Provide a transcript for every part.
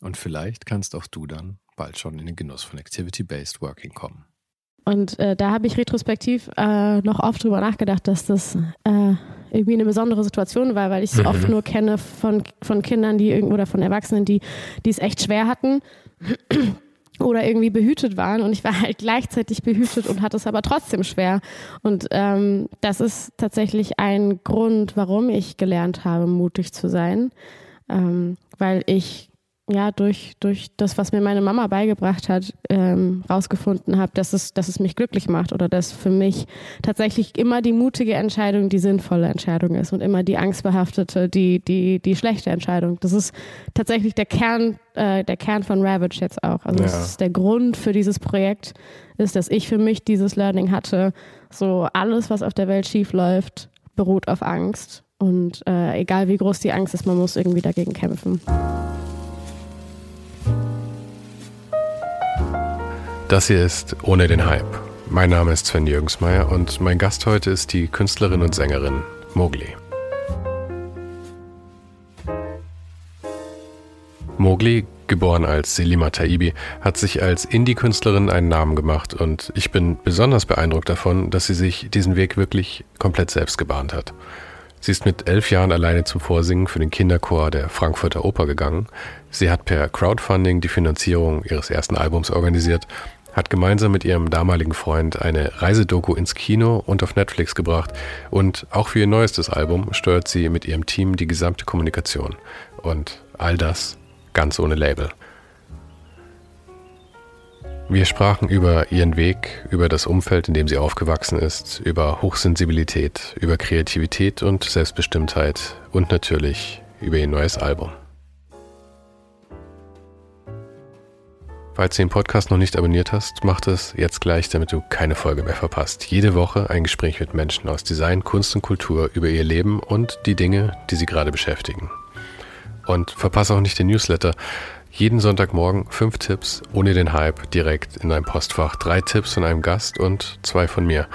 Und vielleicht kannst auch du dann bald schon in den Genuss von Activity-Based Working kommen. Und äh, da habe ich retrospektiv äh, noch oft drüber nachgedacht, dass das äh, irgendwie eine besondere Situation war, weil ich es mhm. oft nur kenne von, von Kindern, die irgendwo oder von Erwachsenen, die, die es echt schwer hatten oder irgendwie behütet waren und ich war halt gleichzeitig behütet und hatte es aber trotzdem schwer. Und ähm, das ist tatsächlich ein Grund, warum ich gelernt habe, mutig zu sein, ähm, weil ich ja, durch, durch das, was mir meine Mama beigebracht hat, ähm, rausgefunden habe, dass es, dass es mich glücklich macht oder dass für mich tatsächlich immer die mutige Entscheidung die sinnvolle Entscheidung ist und immer die angstbehaftete, die, die, die schlechte Entscheidung. Das ist tatsächlich der Kern, äh, der Kern von Ravage jetzt auch. Also ja. das ist der Grund für dieses Projekt, ist, dass ich für mich dieses Learning hatte. So alles, was auf der Welt schief läuft, beruht auf Angst. Und äh, egal wie groß die Angst ist, man muss irgendwie dagegen kämpfen. Das hier ist Ohne den Hype. Mein Name ist Sven Jürgensmeier und mein Gast heute ist die Künstlerin und Sängerin Mowgli. Mowgli, geboren als Selima Taibi, hat sich als Indie-Künstlerin einen Namen gemacht und ich bin besonders beeindruckt davon, dass sie sich diesen Weg wirklich komplett selbst gebahnt hat. Sie ist mit elf Jahren alleine zum Vorsingen für den Kinderchor der Frankfurter Oper gegangen. Sie hat per Crowdfunding die Finanzierung ihres ersten Albums organisiert hat gemeinsam mit ihrem damaligen Freund eine Reisedoku ins Kino und auf Netflix gebracht und auch für ihr neuestes Album steuert sie mit ihrem Team die gesamte Kommunikation. Und all das ganz ohne Label. Wir sprachen über ihren Weg, über das Umfeld, in dem sie aufgewachsen ist, über Hochsensibilität, über Kreativität und Selbstbestimmtheit und natürlich über ihr neues Album. Falls du den Podcast noch nicht abonniert hast, mach das jetzt gleich, damit du keine Folge mehr verpasst. Jede Woche ein Gespräch mit Menschen aus Design, Kunst und Kultur über ihr Leben und die Dinge, die sie gerade beschäftigen. Und verpasse auch nicht den Newsletter. Jeden Sonntagmorgen fünf Tipps ohne den Hype direkt in deinem Postfach. Drei Tipps von einem Gast und zwei von mir.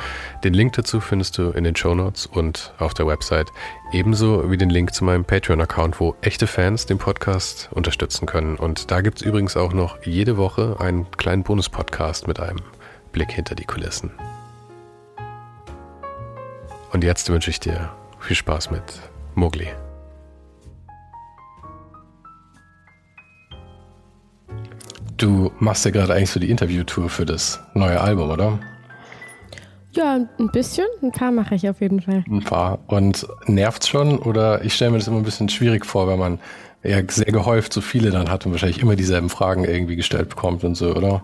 Den Link dazu findest du in den Show Notes und auf der Website. Ebenso wie den Link zu meinem Patreon-Account, wo echte Fans den Podcast unterstützen können. Und da gibt es übrigens auch noch jede Woche einen kleinen Bonus-Podcast mit einem Blick hinter die Kulissen. Und jetzt wünsche ich dir viel Spaß mit Mowgli. Du machst ja gerade eigentlich so die Interviewtour für das neue Album, oder? Ja, ein bisschen. Ein paar mache ich auf jeden Fall. Ein paar. Und nervt's schon? Oder ich stelle mir das immer ein bisschen schwierig vor, wenn man ja sehr gehäuft so viele dann hat und wahrscheinlich immer dieselben Fragen irgendwie gestellt bekommt und so, oder?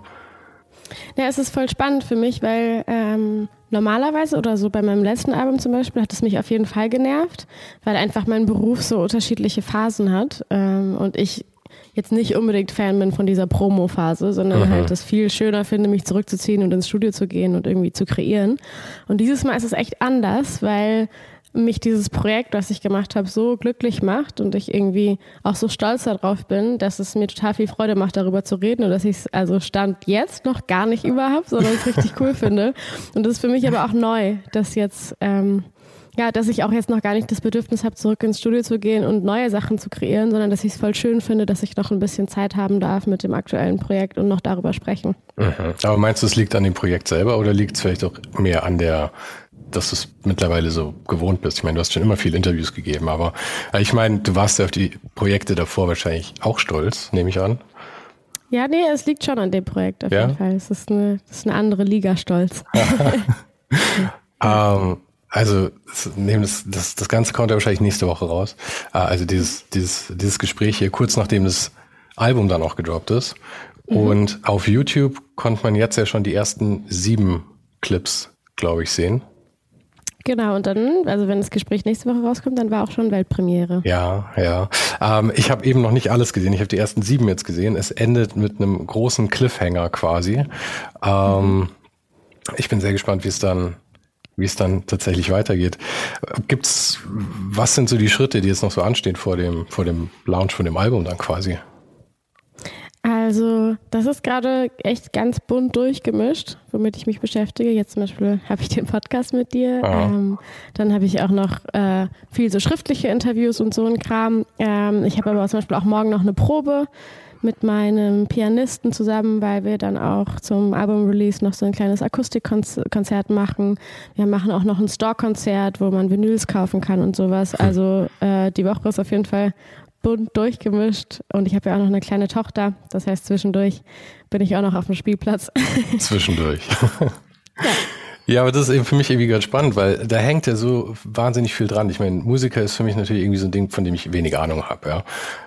Ja, es ist voll spannend für mich, weil ähm, normalerweise oder so bei meinem letzten Album zum Beispiel hat es mich auf jeden Fall genervt, weil einfach mein Beruf so unterschiedliche Phasen hat ähm, und ich jetzt nicht unbedingt Fan bin von dieser Promo-Phase, sondern Aha. halt es viel schöner finde, mich zurückzuziehen und ins Studio zu gehen und irgendwie zu kreieren. Und dieses Mal ist es echt anders, weil mich dieses Projekt, was ich gemacht habe, so glücklich macht und ich irgendwie auch so stolz darauf bin, dass es mir total viel Freude macht, darüber zu reden und dass ich es also Stand jetzt noch gar nicht überhaupt, sondern es richtig cool finde. Und das ist für mich aber auch neu, dass jetzt ähm, ja, dass ich auch jetzt noch gar nicht das Bedürfnis habe, zurück ins Studio zu gehen und neue Sachen zu kreieren, sondern dass ich es voll schön finde, dass ich noch ein bisschen Zeit haben darf mit dem aktuellen Projekt und noch darüber sprechen. Mhm. Aber meinst du, es liegt an dem Projekt selber oder liegt es vielleicht auch mehr an der, dass du es mittlerweile so gewohnt bist? Ich meine, du hast schon immer viele Interviews gegeben, aber ich meine, du warst ja auf die Projekte davor wahrscheinlich auch stolz, nehme ich an. Ja, nee, es liegt schon an dem Projekt auf ja? jeden Fall. Es ist eine, es ist eine andere Liga stolz. ähm, also nehmen das, das, das Ganze kommt ja wahrscheinlich nächste Woche raus. Äh, also dieses, dieses, dieses Gespräch hier, kurz nachdem das Album dann auch gedroppt ist. Mhm. Und auf YouTube konnte man jetzt ja schon die ersten sieben Clips, glaube ich, sehen. Genau, und dann, also wenn das Gespräch nächste Woche rauskommt, dann war auch schon Weltpremiere. Ja, ja. Ähm, ich habe eben noch nicht alles gesehen. Ich habe die ersten sieben jetzt gesehen. Es endet mit einem großen Cliffhanger quasi. Ähm, mhm. Ich bin sehr gespannt, wie es dann, wie es dann tatsächlich weitergeht. Gibt's, was sind so die Schritte, die jetzt noch so anstehen vor dem, vor dem Launch von dem Album dann quasi? Also, das ist gerade echt ganz bunt durchgemischt, womit ich mich beschäftige. Jetzt zum Beispiel habe ich den Podcast mit dir. Ah. Ähm, dann habe ich auch noch äh, viel so schriftliche Interviews und so ein Kram. Ähm, ich habe aber zum Beispiel auch morgen noch eine Probe mit meinem Pianisten zusammen, weil wir dann auch zum Album-Release noch so ein kleines Akustikkonzert machen. Wir machen auch noch ein Store-Konzert, wo man Vinyls kaufen kann und sowas. Also äh, die Woche ist auf jeden Fall bunt durchgemischt und ich habe ja auch noch eine kleine Tochter. Das heißt, zwischendurch bin ich auch noch auf dem Spielplatz. Zwischendurch. ja. Ja, aber das ist eben für mich irgendwie ganz spannend, weil da hängt ja so wahnsinnig viel dran. Ich meine, Musiker ist für mich natürlich irgendwie so ein Ding, von dem ich wenig Ahnung habe, ja.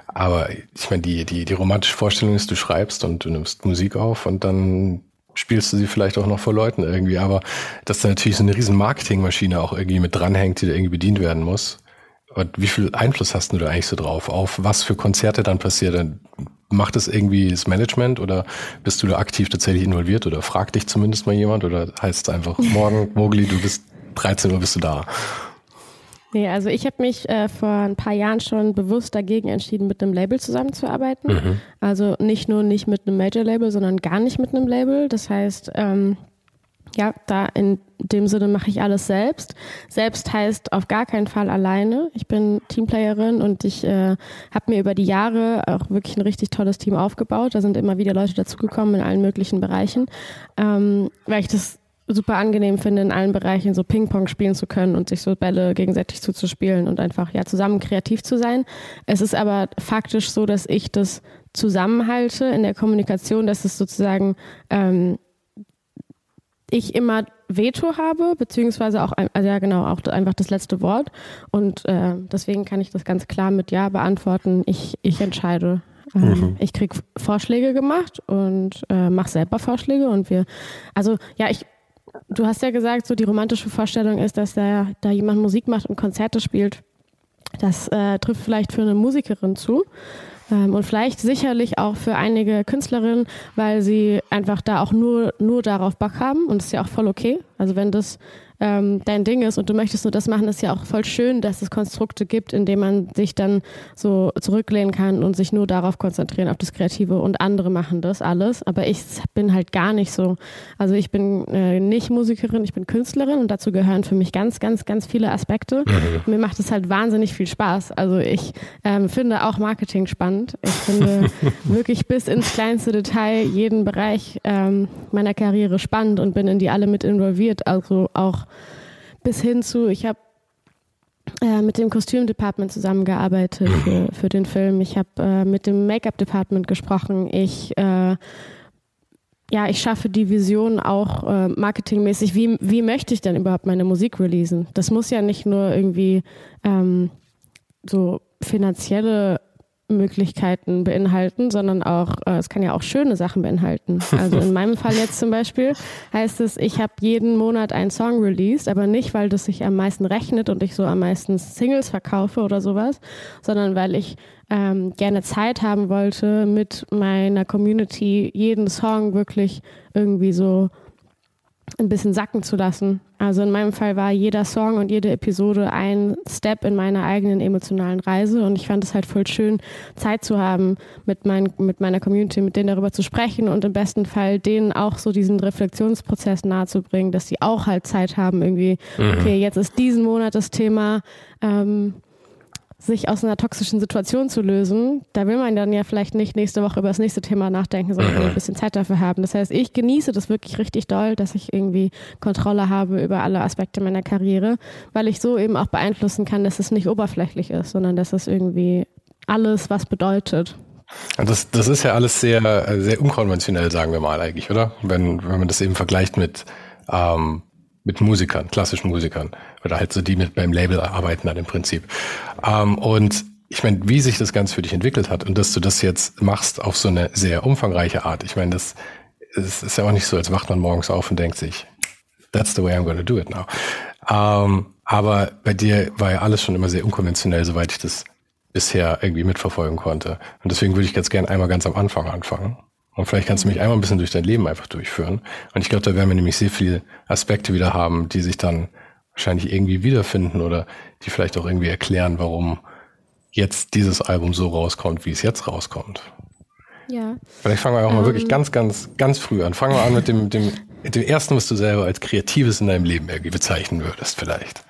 Aber ich meine, die, die, die romantische Vorstellung ist, du schreibst und du nimmst Musik auf und dann spielst du sie vielleicht auch noch vor Leuten irgendwie. Aber dass da natürlich so eine riesen Marketingmaschine auch irgendwie mit dranhängt, die da irgendwie bedient werden muss. Und wie viel Einfluss hast du da eigentlich so drauf, auf was für Konzerte dann passieren? Macht es irgendwie das Management oder bist du da aktiv tatsächlich involviert oder fragt dich zumindest mal jemand oder heißt es einfach, morgen, Mogli, du bist 13 Uhr bist du da? Nee, also ich habe mich äh, vor ein paar Jahren schon bewusst dagegen entschieden, mit einem Label zusammenzuarbeiten. Mhm. Also nicht nur nicht mit einem Major-Label, sondern gar nicht mit einem Label. Das heißt, ähm, ja, da in dem Sinne mache ich alles selbst. Selbst heißt auf gar keinen Fall alleine. Ich bin Teamplayerin und ich äh, habe mir über die Jahre auch wirklich ein richtig tolles Team aufgebaut. Da sind immer wieder Leute dazugekommen in allen möglichen Bereichen, ähm, weil ich das super angenehm finde, in allen Bereichen so Ping-Pong spielen zu können und sich so Bälle gegenseitig zuzuspielen und einfach ja zusammen kreativ zu sein. Es ist aber faktisch so, dass ich das zusammenhalte in der Kommunikation, dass es sozusagen ähm, ich immer Veto habe, beziehungsweise auch, also ja genau, auch einfach das letzte Wort. Und äh, deswegen kann ich das ganz klar mit Ja beantworten. Ich, ich entscheide. Ähm, mhm. Ich kriege Vorschläge gemacht und äh, mache selber Vorschläge und wir, also ja, ich, du hast ja gesagt, so die romantische Vorstellung ist, dass da, da jemand Musik macht und Konzerte spielt. Das äh, trifft vielleicht für eine Musikerin zu. Ähm, und vielleicht sicherlich auch für einige Künstlerinnen, weil sie einfach da auch nur, nur darauf Bock haben und das ist ja auch voll okay. Also wenn das ähm, dein Ding ist und du möchtest nur das machen, ist ja auch voll schön, dass es Konstrukte gibt, in denen man sich dann so zurücklehnen kann und sich nur darauf konzentrieren, auf das Kreative und andere machen das alles. Aber ich bin halt gar nicht so. Also ich bin äh, nicht Musikerin, ich bin Künstlerin und dazu gehören für mich ganz, ganz, ganz viele Aspekte. Mhm. Mir macht es halt wahnsinnig viel Spaß. Also ich ähm, finde auch Marketing spannend. Ich finde wirklich bis ins kleinste Detail jeden Bereich ähm, meiner Karriere spannend und bin in die alle mit involviert. Also auch bis hin zu, ich habe äh, mit dem Kostümdepartment zusammengearbeitet mhm. für, für den Film. Ich habe äh, mit dem Make-up-Department gesprochen. Ich äh, ja, ich schaffe die Vision auch äh, marketingmäßig. Wie, wie möchte ich denn überhaupt meine Musik releasen? Das muss ja nicht nur irgendwie ähm, so finanzielle Möglichkeiten beinhalten, sondern auch, äh, es kann ja auch schöne Sachen beinhalten. Also in meinem Fall jetzt zum Beispiel heißt es, ich habe jeden Monat einen Song released, aber nicht, weil das sich am meisten rechnet und ich so am meisten Singles verkaufe oder sowas, sondern weil ich ähm, gerne Zeit haben wollte, mit meiner Community jeden Song wirklich irgendwie so ein bisschen sacken zu lassen. Also in meinem Fall war jeder Song und jede Episode ein Step in meiner eigenen emotionalen Reise und ich fand es halt voll schön, Zeit zu haben, mit, mein, mit meiner Community, mit denen darüber zu sprechen und im besten Fall denen auch so diesen Reflexionsprozess nahezubringen, dass sie auch halt Zeit haben, irgendwie, mhm. okay, jetzt ist diesen Monat das Thema, ähm, sich aus einer toxischen Situation zu lösen, da will man dann ja vielleicht nicht nächste Woche über das nächste Thema nachdenken, sondern ein bisschen Zeit dafür haben. Das heißt, ich genieße das wirklich richtig doll, dass ich irgendwie Kontrolle habe über alle Aspekte meiner Karriere, weil ich so eben auch beeinflussen kann, dass es nicht oberflächlich ist, sondern dass es irgendwie alles was bedeutet. Das, das ist ja alles sehr, sehr unkonventionell, sagen wir mal eigentlich, oder? Wenn, wenn man das eben vergleicht mit, ähm, mit Musikern, klassischen Musikern, oder halt so die mit beim Label arbeiten dann im Prinzip. Ähm, und ich meine, wie sich das Ganze für dich entwickelt hat und dass du das jetzt machst auf so eine sehr umfangreiche Art. Ich meine, das, das ist ja auch nicht so, als wacht man morgens auf und denkt sich, that's the way I'm to do it now. Ähm, aber bei dir war ja alles schon immer sehr unkonventionell, soweit ich das bisher irgendwie mitverfolgen konnte. Und deswegen würde ich ganz gerne einmal ganz am Anfang anfangen. Und vielleicht kannst du mich einmal ein bisschen durch dein Leben einfach durchführen. Und ich glaube, da werden wir nämlich sehr viele Aspekte wieder haben, die sich dann wahrscheinlich irgendwie wiederfinden oder die vielleicht auch irgendwie erklären, warum jetzt dieses Album so rauskommt, wie es jetzt rauskommt. Ja. Vielleicht fangen wir auch mal ähm, wirklich ganz, ganz, ganz früh an. Fangen wir an mit dem, dem, dem ersten, was du selber als Kreatives in deinem Leben irgendwie bezeichnen würdest, vielleicht.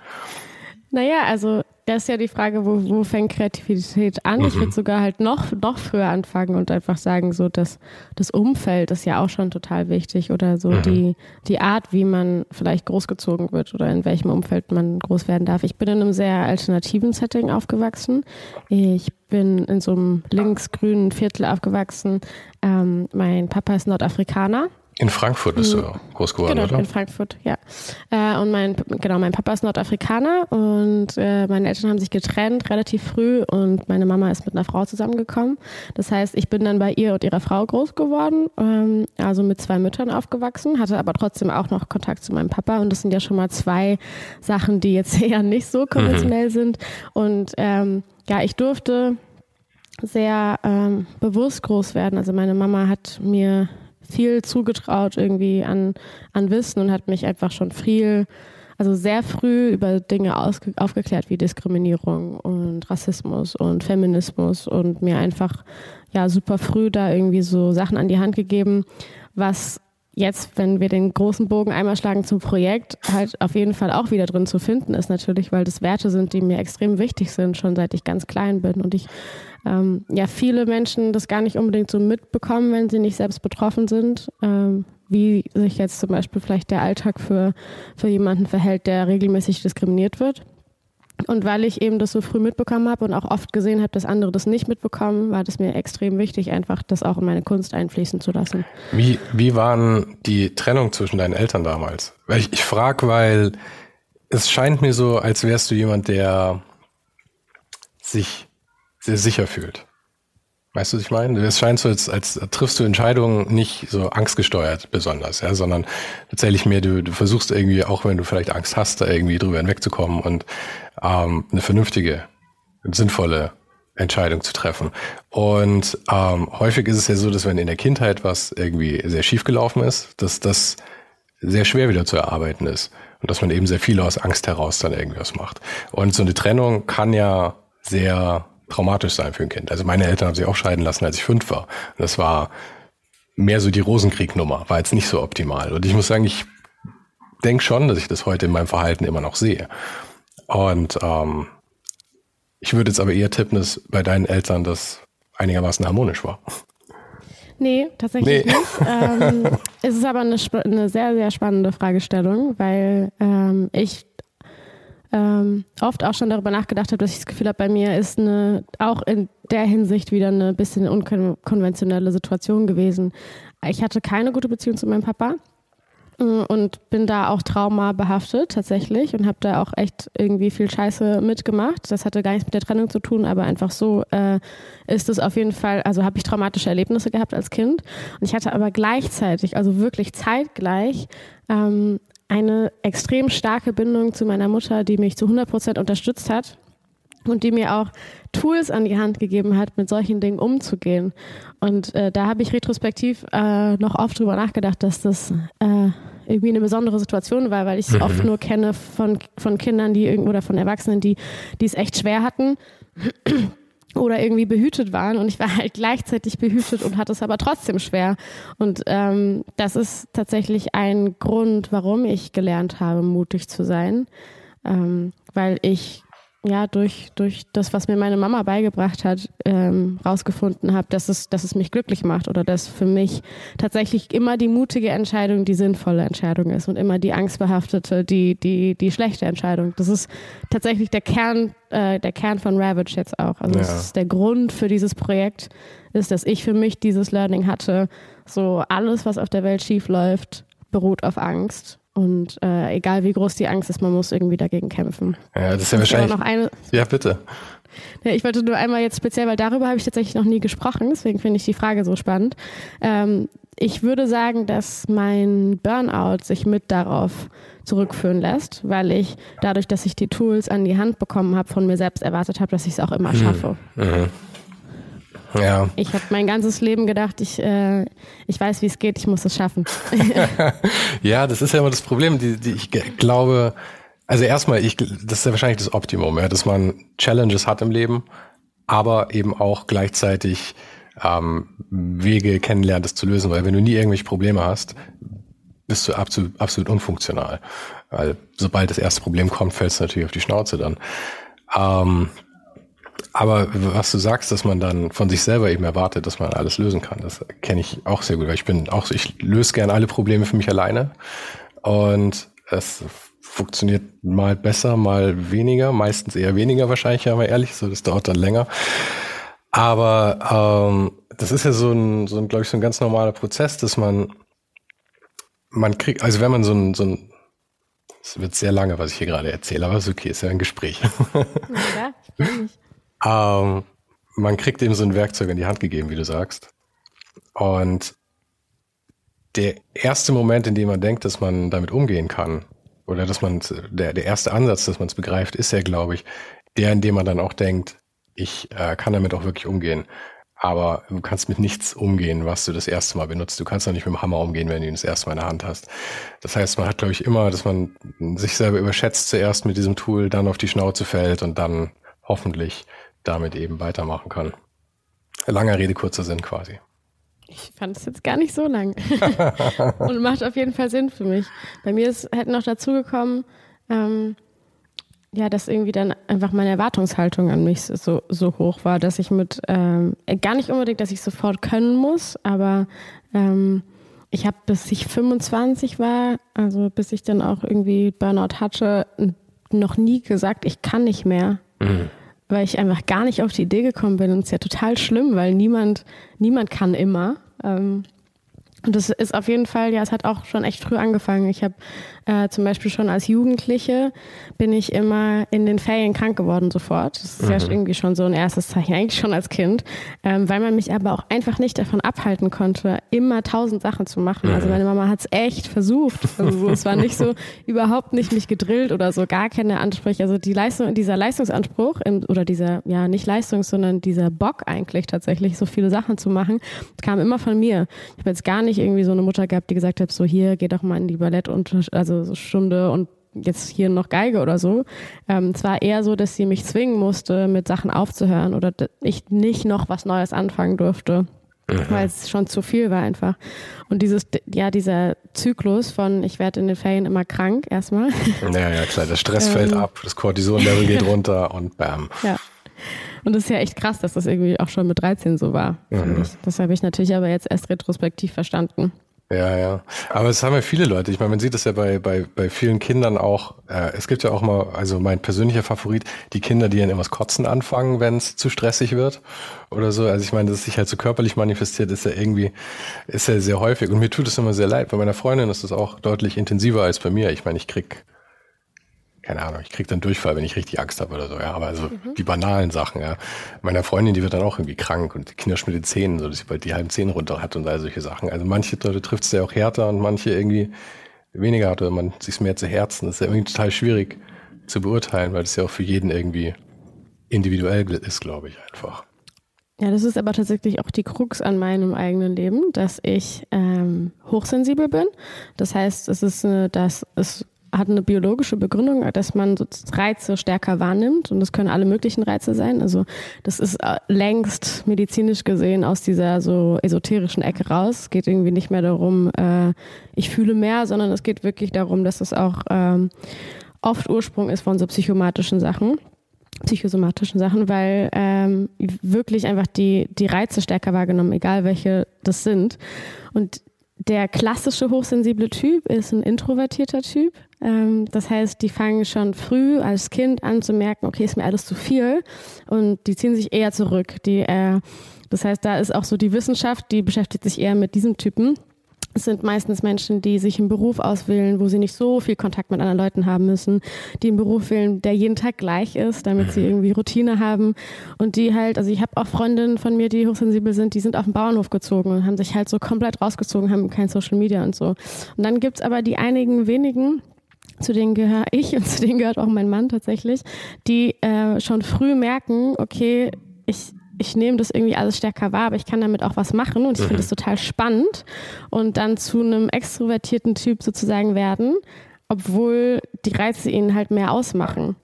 Naja, also das ist ja die Frage, wo, wo fängt Kreativität an? Mhm. Ich würde sogar halt noch, noch früher anfangen und einfach sagen, so das, das Umfeld ist ja auch schon total wichtig oder so mhm. die, die Art, wie man vielleicht großgezogen wird oder in welchem Umfeld man groß werden darf. Ich bin in einem sehr alternativen Setting aufgewachsen. Ich bin in so einem linksgrünen Viertel aufgewachsen. Ähm, mein Papa ist Nordafrikaner. In Frankfurt bist du mhm. groß geworden, genau, oder? in Frankfurt, ja. Äh, und mein, genau, mein Papa ist Nordafrikaner und äh, meine Eltern haben sich getrennt relativ früh und meine Mama ist mit einer Frau zusammengekommen. Das heißt, ich bin dann bei ihr und ihrer Frau groß geworden, ähm, also mit zwei Müttern aufgewachsen, hatte aber trotzdem auch noch Kontakt zu meinem Papa und das sind ja schon mal zwei Sachen, die jetzt eher nicht so konventionell mhm. sind. Und ähm, ja, ich durfte sehr ähm, bewusst groß werden. Also meine Mama hat mir viel zugetraut irgendwie an, an Wissen und hat mich einfach schon viel, also sehr früh über Dinge aufgeklärt wie Diskriminierung und Rassismus und Feminismus und mir einfach ja super früh da irgendwie so Sachen an die Hand gegeben, was jetzt, wenn wir den großen Bogen einmal schlagen zum Projekt, halt auf jeden Fall auch wieder drin zu finden ist natürlich, weil das Werte sind, die mir extrem wichtig sind, schon seit ich ganz klein bin und ich ähm, ja viele Menschen das gar nicht unbedingt so mitbekommen, wenn sie nicht selbst betroffen sind, ähm, wie sich jetzt zum Beispiel vielleicht der Alltag für, für jemanden verhält, der regelmäßig diskriminiert wird. Und weil ich eben das so früh mitbekommen habe und auch oft gesehen habe, dass andere das nicht mitbekommen, war das mir extrem wichtig, einfach das auch in meine Kunst einfließen zu lassen. Wie, wie waren die Trennung zwischen deinen Eltern damals? Weil ich, ich frage, weil es scheint mir so, als wärst du jemand, der sich sehr sicher fühlt. Weißt du, was ich meine? Es scheint so, als, als triffst du Entscheidungen nicht so angstgesteuert besonders, ja, sondern tatsächlich mehr, du, du versuchst irgendwie, auch wenn du vielleicht Angst hast, da irgendwie drüber hinwegzukommen und ähm, eine vernünftige, sinnvolle Entscheidung zu treffen. Und ähm, häufig ist es ja so, dass wenn in der Kindheit was irgendwie sehr schief gelaufen ist, dass das sehr schwer wieder zu erarbeiten ist. Und dass man eben sehr viel aus Angst heraus dann irgendwas macht. Und so eine Trennung kann ja sehr traumatisch sein für ein Kind. Also meine Eltern haben sich auch scheiden lassen, als ich fünf war. Und das war mehr so die Rosenkrieg-Nummer, war jetzt nicht so optimal. Und ich muss sagen, ich denke schon, dass ich das heute in meinem Verhalten immer noch sehe. Und ähm, ich würde jetzt aber eher tippen, dass bei deinen Eltern das einigermaßen harmonisch war. Nee, tatsächlich nee. nicht. ähm, es ist aber eine, eine, sehr, sehr spannende Fragestellung, weil ähm, ich ähm, oft auch schon darüber nachgedacht habe, dass ich das Gefühl habe, bei mir ist eine, auch in der Hinsicht wieder eine bisschen unkonventionelle Situation gewesen. Ich hatte keine gute Beziehung zu meinem Papa äh, und bin da auch Trauma behaftet tatsächlich und habe da auch echt irgendwie viel Scheiße mitgemacht. Das hatte gar nichts mit der Trennung zu tun, aber einfach so äh, ist es auf jeden Fall, also habe ich traumatische Erlebnisse gehabt als Kind und ich hatte aber gleichzeitig, also wirklich zeitgleich, ähm, eine extrem starke Bindung zu meiner Mutter, die mich zu 100 Prozent unterstützt hat und die mir auch Tools an die Hand gegeben hat, mit solchen Dingen umzugehen. Und äh, da habe ich retrospektiv äh, noch oft drüber nachgedacht, dass das äh, irgendwie eine besondere Situation war, weil ich es mhm. oft nur kenne von, von Kindern, die oder von Erwachsenen, die, die es echt schwer hatten oder irgendwie behütet waren und ich war halt gleichzeitig behütet und hatte es aber trotzdem schwer. Und ähm, das ist tatsächlich ein Grund, warum ich gelernt habe, mutig zu sein, ähm, weil ich ja, durch, durch das, was mir meine Mama beigebracht hat, ähm, rausgefunden habe, dass es, dass es mich glücklich macht oder dass für mich tatsächlich immer die mutige Entscheidung die sinnvolle Entscheidung ist und immer die angstbehaftete, die, die, die schlechte Entscheidung. Das ist tatsächlich der Kern, äh, der Kern von Ravage jetzt auch. Also ja. das ist der Grund für dieses Projekt, ist, dass ich für mich dieses Learning hatte, so alles, was auf der Welt schief läuft, beruht auf Angst und äh, egal wie groß die Angst ist, man muss irgendwie dagegen kämpfen. Ja, das ist ja wahrscheinlich. Noch eine, ja, bitte. Ja, ich wollte nur einmal jetzt speziell, weil darüber habe ich tatsächlich noch nie gesprochen, deswegen finde ich die Frage so spannend. Ähm, ich würde sagen, dass mein Burnout sich mit darauf zurückführen lässt, weil ich dadurch, dass ich die Tools an die Hand bekommen habe, von mir selbst erwartet habe, dass ich es auch immer mhm. schaffe. Mhm. Ja. Ich habe mein ganzes Leben gedacht, ich, äh, ich weiß, wie es geht, ich muss es schaffen. ja, das ist ja immer das Problem, die, die ich glaube, also erstmal, ich, das ist ja wahrscheinlich das Optimum, ja, dass man Challenges hat im Leben, aber eben auch gleichzeitig ähm, Wege kennenlernt, das zu lösen, weil wenn du nie irgendwelche Probleme hast, bist du absolut, absolut unfunktional. Weil sobald das erste Problem kommt, fällt es natürlich auf die Schnauze dann. Ähm, aber was du sagst, dass man dann von sich selber eben erwartet, dass man alles lösen kann, das kenne ich auch sehr gut, weil ich bin auch, ich löse gerne alle Probleme für mich alleine und es funktioniert mal besser, mal weniger, meistens eher weniger wahrscheinlich, aber ehrlich, so das dauert dann länger. Aber ähm, das ist ja so ein, so ein, glaube ich, so ein ganz normaler Prozess, dass man, man kriegt, also wenn man so ein, so ein es wird sehr lange, was ich hier gerade erzähle, aber ist okay, ist ja ein Gespräch. Ja, ich mich. Ähm, man kriegt eben so ein Werkzeug in die Hand gegeben, wie du sagst. Und der erste Moment, in dem man denkt, dass man damit umgehen kann, oder dass man, der, der erste Ansatz, dass man es begreift, ist ja, glaube ich, der, in dem man dann auch denkt, ich äh, kann damit auch wirklich umgehen. Aber du kannst mit nichts umgehen, was du das erste Mal benutzt. Du kannst auch nicht mit dem Hammer umgehen, wenn du ihn das erste Mal in der Hand hast. Das heißt, man hat, glaube ich, immer, dass man sich selber überschätzt zuerst mit diesem Tool, dann auf die Schnauze fällt und dann hoffentlich damit eben weitermachen kann. Langer Rede, kurzer Sinn quasi. Ich fand es jetzt gar nicht so lang. und macht auf jeden Fall Sinn für mich. Bei mir ist halt noch dazu gekommen, ähm, ja, dass irgendwie dann einfach meine Erwartungshaltung an mich so, so hoch war, dass ich mit, ähm, gar nicht unbedingt, dass ich sofort können muss, aber ähm, ich habe, bis ich 25 war, also bis ich dann auch irgendwie Burnout hatte, noch nie gesagt, ich kann nicht mehr. Mhm weil ich einfach gar nicht auf die Idee gekommen bin. Und es ist ja total schlimm, weil niemand, niemand kann immer. Ähm, und das ist auf jeden Fall, ja, es hat auch schon echt früh angefangen. Ich habe äh, zum Beispiel schon als Jugendliche bin ich immer in den Ferien krank geworden sofort. Das ist mhm. ja irgendwie schon so ein erstes Zeichen, eigentlich schon als Kind, ähm, weil man mich aber auch einfach nicht davon abhalten konnte, immer tausend Sachen zu machen. Also mhm. meine Mama hat es echt versucht. Also so, es war nicht so, überhaupt nicht mich gedrillt oder so, gar keine Ansprüche. Also die Leistung, dieser Leistungsanspruch in, oder dieser, ja, nicht Leistung, sondern dieser Bock eigentlich tatsächlich, so viele Sachen zu machen, kam immer von mir. Ich habe jetzt gar nicht irgendwie so eine Mutter gehabt, die gesagt hat, so hier, geh doch mal in die Ballett und also so Stunde und jetzt hier noch Geige oder so. Ähm, es war eher so, dass sie mich zwingen musste, mit Sachen aufzuhören oder ich nicht noch was Neues anfangen durfte. Mhm. Weil es schon zu viel war einfach. Und dieses, ja, dieser Zyklus von ich werde in den Ferien immer krank erstmal. Ja, ja, klar, der Stress fällt ähm. ab, das Cortison-Level geht runter und bam. Ja. Und das ist ja echt krass, dass das irgendwie auch schon mit 13 so war. Mhm. Das habe ich natürlich aber jetzt erst retrospektiv verstanden. Ja, ja. Aber es haben ja viele Leute. Ich meine, man sieht es ja bei, bei, bei vielen Kindern auch. Äh, es gibt ja auch mal, also mein persönlicher Favorit, die Kinder, die dann immer das Kotzen anfangen, wenn es zu stressig wird oder so. Also ich meine, dass es sich halt so körperlich manifestiert, ist ja irgendwie, ist ja sehr häufig. Und mir tut es immer sehr leid. Bei meiner Freundin ist das auch deutlich intensiver als bei mir. Ich meine, ich krieg keine Ahnung, ich krieg dann Durchfall, wenn ich richtig Angst habe oder so, ja. Aber also mhm. die banalen Sachen, ja. Meiner Freundin, die wird dann auch irgendwie krank und die Kinder mit den Zähnen, so dass sie bald die halben Zähne runter hat und all solche Sachen. Also manche Leute trifft es ja auch härter und manche irgendwie weniger hat oder man sich mehr zu Herzen. Das ist ja irgendwie total schwierig zu beurteilen, weil das ja auch für jeden irgendwie individuell ist, glaube ich, einfach. Ja, das ist aber tatsächlich auch die Krux an meinem eigenen Leben, dass ich ähm, hochsensibel bin. Das heißt, es ist, eine, dass es hat eine biologische Begründung, dass man so Reize stärker wahrnimmt und das können alle möglichen Reize sein. Also das ist äh, längst medizinisch gesehen aus dieser so esoterischen Ecke raus. Es geht irgendwie nicht mehr darum, äh, ich fühle mehr, sondern es geht wirklich darum, dass es auch ähm, oft Ursprung ist von so psychomatischen Sachen. psychosomatischen Sachen, weil ähm, wirklich einfach die, die Reize stärker wahrgenommen, egal welche das sind. Und der klassische hochsensible Typ ist ein introvertierter Typ. Ähm, das heißt, die fangen schon früh als Kind an zu merken, okay, ist mir alles zu viel und die ziehen sich eher zurück. Die, äh, das heißt, da ist auch so die Wissenschaft, die beschäftigt sich eher mit diesem Typen. Es sind meistens Menschen, die sich einen Beruf auswählen, wo sie nicht so viel Kontakt mit anderen Leuten haben müssen, die einen Beruf wählen, der jeden Tag gleich ist, damit sie mhm. irgendwie Routine haben und die halt, also ich habe auch Freundinnen von mir, die hochsensibel sind, die sind auf den Bauernhof gezogen und haben sich halt so komplett rausgezogen, haben kein Social Media und so. Und dann gibt's aber die einigen wenigen, zu denen gehöre ich und zu denen gehört auch mein Mann tatsächlich, die äh, schon früh merken, okay, ich ich nehme das irgendwie alles stärker wahr, aber ich kann damit auch was machen und ich finde es mhm. total spannend und dann zu einem extrovertierten Typ sozusagen werden, obwohl die Reize ihn halt mehr ausmachen.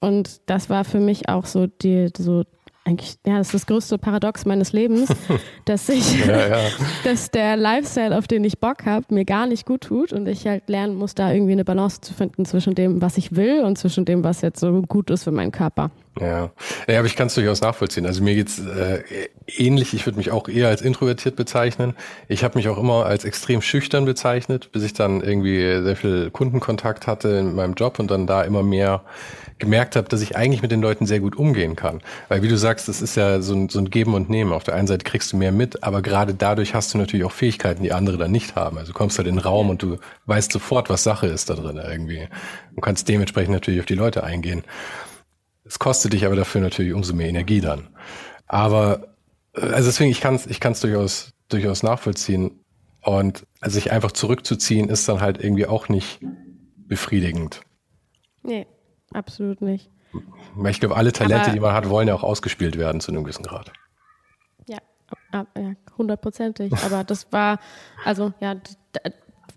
Und das war für mich auch so die, so eigentlich, ja, das ist das größte Paradox meines Lebens, dass ich, ja, ja. dass der Lifestyle, auf den ich Bock habe, mir gar nicht gut tut und ich halt lernen muss, da irgendwie eine Balance zu finden zwischen dem, was ich will und zwischen dem, was jetzt so gut ist für meinen Körper. Ja, ja aber ich kann es durchaus nachvollziehen. Also mir geht's äh, ähnlich. Ich würde mich auch eher als introvertiert bezeichnen. Ich habe mich auch immer als extrem schüchtern bezeichnet, bis ich dann irgendwie sehr viel Kundenkontakt hatte in meinem Job und dann da immer mehr gemerkt habe, dass ich eigentlich mit den Leuten sehr gut umgehen kann. Weil wie du sagst, das ist ja so ein, so ein Geben und Nehmen. Auf der einen Seite kriegst du mehr mit, aber gerade dadurch hast du natürlich auch Fähigkeiten, die andere dann nicht haben. Also du kommst halt in den Raum und du weißt sofort, was Sache ist da drin irgendwie. Und kannst dementsprechend natürlich auf die Leute eingehen. Es kostet dich aber dafür natürlich umso mehr Energie dann. Aber äh, also deswegen, ich kann es ich kann's durchaus, durchaus nachvollziehen. Und also sich einfach zurückzuziehen, ist dann halt irgendwie auch nicht befriedigend. Nee. Absolut nicht. Ich glaube, alle Talente, Aber, die man hat, wollen ja auch ausgespielt werden zu einem gewissen Grad. Ja, hundertprozentig. Aber das war, also ja,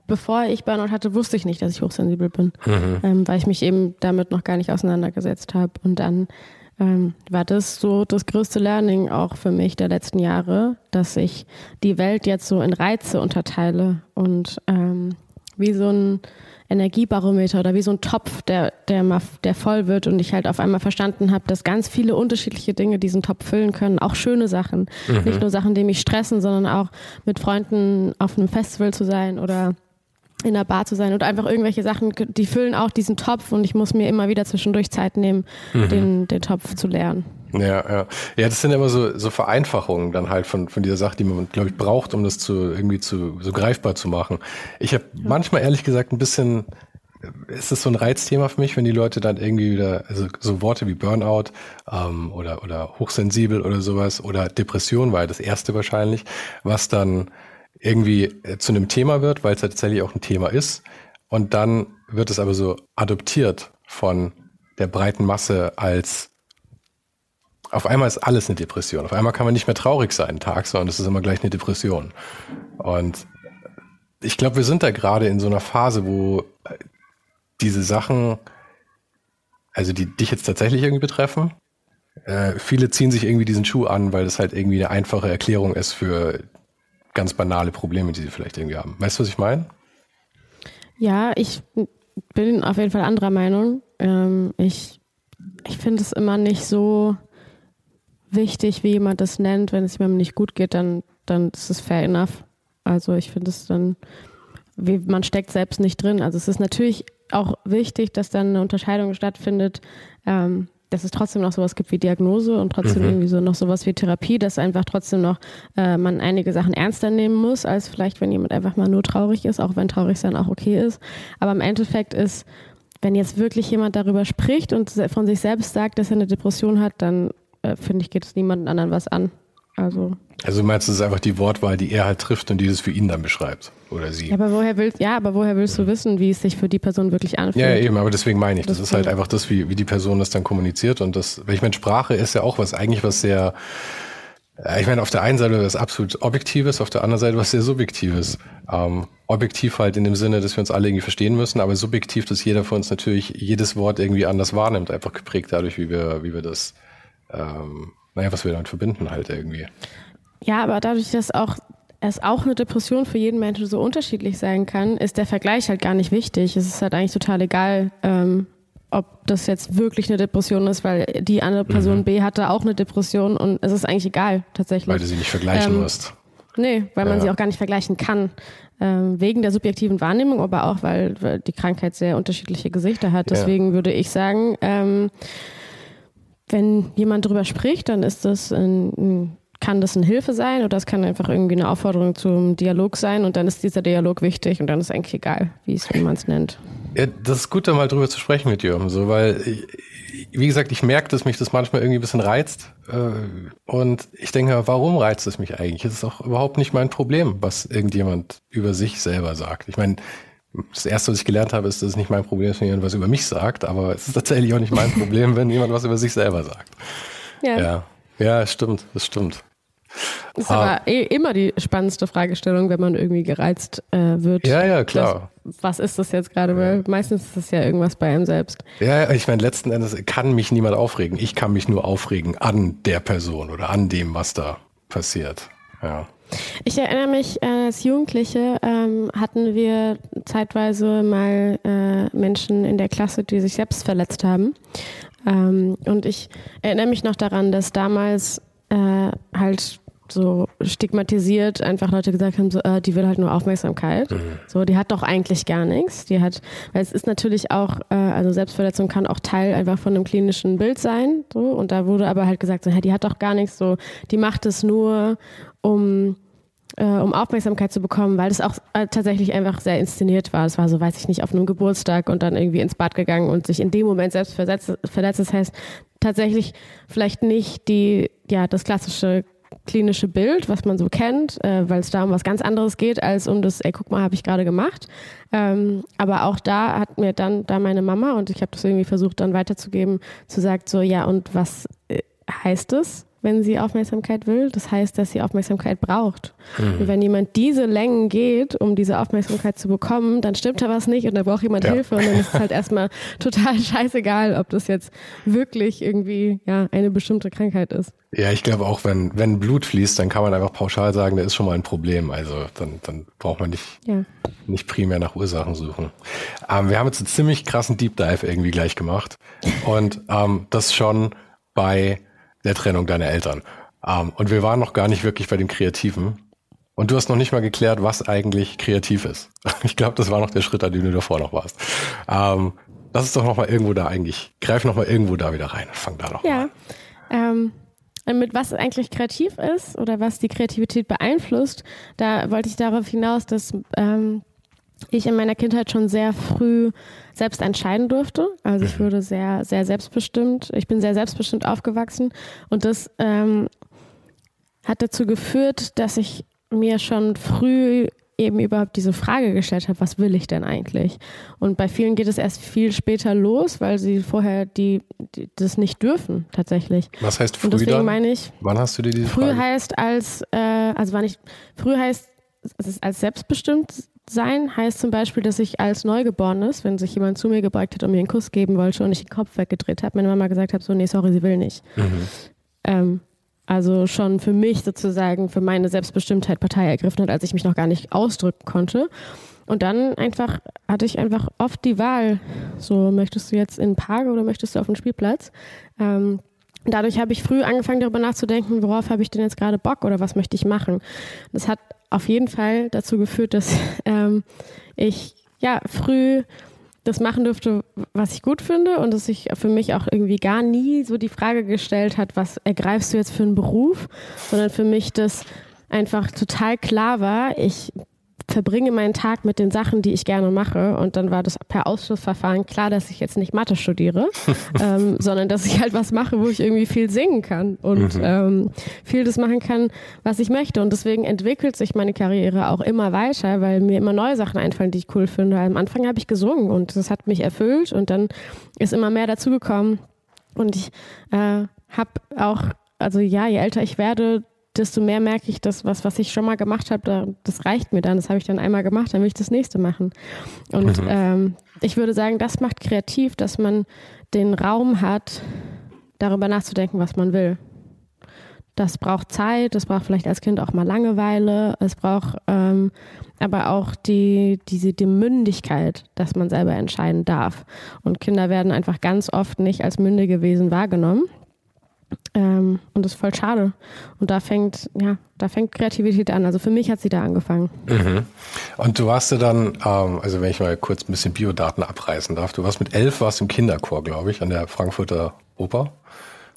bevor ich Burnout hatte, wusste ich nicht, dass ich hochsensibel bin, mhm. ähm, weil ich mich eben damit noch gar nicht auseinandergesetzt habe. Und dann ähm, war das so das größte Learning auch für mich der letzten Jahre, dass ich die Welt jetzt so in Reize unterteile und ähm, wie so ein Energiebarometer oder wie so ein Topf, der, der, mal, der voll wird und ich halt auf einmal verstanden habe, dass ganz viele unterschiedliche Dinge diesen Topf füllen können, auch schöne Sachen. Mhm. Nicht nur Sachen, die mich stressen, sondern auch mit Freunden auf einem Festival zu sein oder in einer Bar zu sein oder einfach irgendwelche Sachen, die füllen auch diesen Topf und ich muss mir immer wieder zwischendurch Zeit nehmen, mhm. den, den Topf zu leeren. Ja, ja. Ja, das sind immer so, so Vereinfachungen dann halt von, von dieser Sache, die man, glaube ich, braucht, um das zu irgendwie zu so greifbar zu machen. Ich habe ja. manchmal ehrlich gesagt ein bisschen, ist es so ein Reizthema für mich, wenn die Leute dann irgendwie wieder, also so Worte wie Burnout ähm, oder, oder hochsensibel oder sowas oder Depression war ja das erste wahrscheinlich, was dann irgendwie äh, zu einem Thema wird, weil es tatsächlich auch ein Thema ist. Und dann wird es aber so adoptiert von der breiten Masse als auf einmal ist alles eine Depression. Auf einmal kann man nicht mehr traurig sein einen Tag, sondern es ist immer gleich eine Depression. Und ich glaube, wir sind da gerade in so einer Phase, wo diese Sachen, also die dich jetzt tatsächlich irgendwie betreffen, äh, viele ziehen sich irgendwie diesen Schuh an, weil das halt irgendwie eine einfache Erklärung ist für ganz banale Probleme, die sie vielleicht irgendwie haben. Weißt du, was ich meine? Ja, ich bin auf jeden Fall anderer Meinung. Ähm, ich ich finde es immer nicht so wichtig, wie jemand das nennt. Wenn es jemandem nicht gut geht, dann, dann ist es fair enough. Also ich finde es dann, wie, man steckt selbst nicht drin. Also es ist natürlich auch wichtig, dass dann eine Unterscheidung stattfindet, ähm, dass es trotzdem noch sowas gibt wie Diagnose und trotzdem mhm. irgendwie so noch sowas wie Therapie, dass einfach trotzdem noch äh, man einige Sachen ernster nehmen muss, als vielleicht, wenn jemand einfach mal nur traurig ist, auch wenn traurig sein auch okay ist. Aber im Endeffekt ist, wenn jetzt wirklich jemand darüber spricht und von sich selbst sagt, dass er eine Depression hat, dann äh, finde ich, geht es niemandem anderen was an. Also. Also meinst du, es ist einfach die Wortwahl, die er halt trifft und die es für ihn dann beschreibt? Oder sie? Ja, aber woher willst, ja, aber woher willst du wissen, wie es sich für die Person wirklich anfühlt? Ja, eben, aber deswegen meine ich, das, das ist halt einfach das, wie, wie die Person das dann kommuniziert und das, weil ich meine, Sprache ist ja auch was, eigentlich was sehr, ich meine, auf der einen Seite was absolut Objektives, auf der anderen Seite was sehr Subjektives. Ähm, objektiv halt in dem Sinne, dass wir uns alle irgendwie verstehen müssen, aber subjektiv, dass jeder von uns natürlich jedes Wort irgendwie anders wahrnimmt, einfach geprägt dadurch, wie wir, wie wir das ähm, naja, was wir damit verbinden halt irgendwie. Ja, aber dadurch, dass auch es auch eine Depression für jeden Menschen so unterschiedlich sein kann, ist der Vergleich halt gar nicht wichtig. Es ist halt eigentlich total egal, ähm, ob das jetzt wirklich eine Depression ist, weil die andere Person mhm. B hatte auch eine Depression und es ist eigentlich egal tatsächlich. Weil du sie nicht vergleichen ähm, musst. Nee, weil man sie auch gar nicht vergleichen kann. Ähm, wegen der subjektiven Wahrnehmung, aber auch, weil, weil, die Krankheit sehr unterschiedliche Gesichter hat. Deswegen ja. würde ich sagen, ähm, wenn jemand darüber spricht, dann ist das ein, ein kann das eine Hilfe sein oder es kann einfach irgendwie eine Aufforderung zum Dialog sein und dann ist dieser Dialog wichtig und dann ist eigentlich egal, wie es man es nennt. Ja, das ist gut, da mal drüber zu sprechen mit Jürgen, so, weil ich, wie gesagt, ich merke, dass mich das manchmal irgendwie ein bisschen reizt. Äh, und ich denke, warum reizt es mich eigentlich? Es ist auch überhaupt nicht mein Problem, was irgendjemand über sich selber sagt. Ich meine, das erste, was ich gelernt habe, ist, dass es nicht mein Problem ist, wenn jemand was über mich sagt, aber es ist tatsächlich auch nicht mein Problem, wenn jemand was über sich selber sagt. Ja. Ja, ja stimmt, das stimmt. Das ist ah. aber eh immer die spannendste Fragestellung, wenn man irgendwie gereizt äh, wird. Ja, ja, klar. Das, was ist das jetzt gerade? Weil meistens ist es ja irgendwas bei einem selbst. Ja, ich meine, letzten Endes kann mich niemand aufregen. Ich kann mich nur aufregen an der Person oder an dem, was da passiert. Ja. Ich erinnere mich, äh, als Jugendliche ähm, hatten wir zeitweise mal äh, Menschen in der Klasse, die sich selbst verletzt haben. Ähm, und ich erinnere mich noch daran, dass damals äh, halt so stigmatisiert einfach Leute gesagt haben, so, äh, die will halt nur Aufmerksamkeit. Mhm. So, die hat doch eigentlich gar nichts. Die hat, weil es ist natürlich auch, äh, also Selbstverletzung kann auch Teil einfach von einem klinischen Bild sein. So, und da wurde aber halt gesagt, so, hey, die hat doch gar nichts, so, die macht es nur, um äh, um Aufmerksamkeit zu bekommen, weil es auch äh, tatsächlich einfach sehr inszeniert war. Es war so, weiß ich nicht, auf einem Geburtstag und dann irgendwie ins Bad gegangen und sich in dem Moment selbst verletzt. verletzt. Das heißt, tatsächlich vielleicht nicht die, ja, das klassische klinische Bild, was man so kennt, äh, weil es da um was ganz anderes geht, als um das, ey, guck mal, habe ich gerade gemacht. Ähm, aber auch da hat mir dann da meine Mama, und ich habe das irgendwie versucht dann weiterzugeben, zu sagen, so, ja, und was äh, heißt es? Wenn sie Aufmerksamkeit will. Das heißt, dass sie Aufmerksamkeit braucht. Mhm. Und wenn jemand diese Längen geht, um diese Aufmerksamkeit zu bekommen, dann stimmt da was nicht und da braucht jemand ja. Hilfe und dann ist es halt erstmal total scheißegal, ob das jetzt wirklich irgendwie ja, eine bestimmte Krankheit ist. Ja, ich glaube auch, wenn, wenn Blut fließt, dann kann man einfach pauschal sagen, da ist schon mal ein Problem. Also dann, dann braucht man nicht, ja. nicht primär nach Ursachen suchen. Ähm, wir haben jetzt einen ziemlich krassen Deep Dive irgendwie gleich gemacht. Und ähm, das schon bei der Trennung deiner Eltern. Ähm, und wir waren noch gar nicht wirklich bei dem Kreativen. Und du hast noch nicht mal geklärt, was eigentlich kreativ ist. Ich glaube, das war noch der Schritt, an dem du davor noch warst. Ähm, lass es doch noch mal irgendwo da eigentlich, greif noch mal irgendwo da wieder rein. Fang da noch ja. mal. Ähm, mit was eigentlich kreativ ist oder was die Kreativität beeinflusst, da wollte ich darauf hinaus, dass ähm, ich in meiner Kindheit schon sehr früh selbst entscheiden durfte. Also ich mhm. wurde sehr, sehr selbstbestimmt. Ich bin sehr selbstbestimmt aufgewachsen und das ähm, hat dazu geführt, dass ich mir schon früh eben überhaupt diese Frage gestellt habe, was will ich denn eigentlich? Und bei vielen geht es erst viel später los, weil sie vorher die, die das nicht dürfen tatsächlich. Was heißt früh Und deswegen dann? meine ich, wann hast du dir diese früh Frage? Früh heißt als, äh, also wann ich, früh heißt als selbstbestimmt sein heißt zum Beispiel, dass ich als Neugeborenes, wenn sich jemand zu mir gebeugt hat und mir einen Kuss geben wollte und ich den Kopf weggedreht habe, meine Mama gesagt habe, so, nee, sorry, sie will nicht. Mhm. Ähm, also schon für mich sozusagen, für meine Selbstbestimmtheit Partei ergriffen hat, als ich mich noch gar nicht ausdrücken konnte. Und dann einfach hatte ich einfach oft die Wahl, so möchtest du jetzt in den Park oder möchtest du auf den Spielplatz? Ähm, dadurch habe ich früh angefangen darüber nachzudenken, worauf habe ich denn jetzt gerade Bock oder was möchte ich machen. Das hat auf jeden Fall dazu geführt, dass ähm, ich ja früh das machen durfte, was ich gut finde und dass sich für mich auch irgendwie gar nie so die Frage gestellt hat, was ergreifst du jetzt für einen Beruf, sondern für mich das einfach total klar war, ich verbringe meinen Tag mit den Sachen, die ich gerne mache. Und dann war das per Ausschlussverfahren klar, dass ich jetzt nicht Mathe studiere, ähm, sondern dass ich halt was mache, wo ich irgendwie viel singen kann und mhm. ähm, viel das machen kann, was ich möchte. Und deswegen entwickelt sich meine Karriere auch immer weiter, weil mir immer neue Sachen einfallen, die ich cool finde. Am Anfang habe ich gesungen und das hat mich erfüllt und dann ist immer mehr dazugekommen. Und ich äh, habe auch, also ja, je älter ich werde, desto mehr merke ich, dass was, was ich schon mal gemacht habe, das reicht mir dann. Das habe ich dann einmal gemacht, dann will ich das nächste machen. Und mhm. ähm, ich würde sagen, das macht kreativ, dass man den Raum hat, darüber nachzudenken, was man will. das braucht Zeit, das braucht vielleicht als Kind auch mal Langeweile, es braucht ähm, aber auch die, diese die Mündigkeit, dass man selber entscheiden darf. Und Kinder werden einfach ganz oft nicht als mündige Wesen wahrgenommen. Ähm, und das ist voll schade. Und da fängt, ja, da fängt Kreativität an. Also für mich hat sie da angefangen. Mhm. Und du warst ja dann, ähm, also wenn ich mal kurz ein bisschen Biodaten abreißen darf, du warst mit elf, warst im Kinderchor, glaube ich, an der Frankfurter Oper.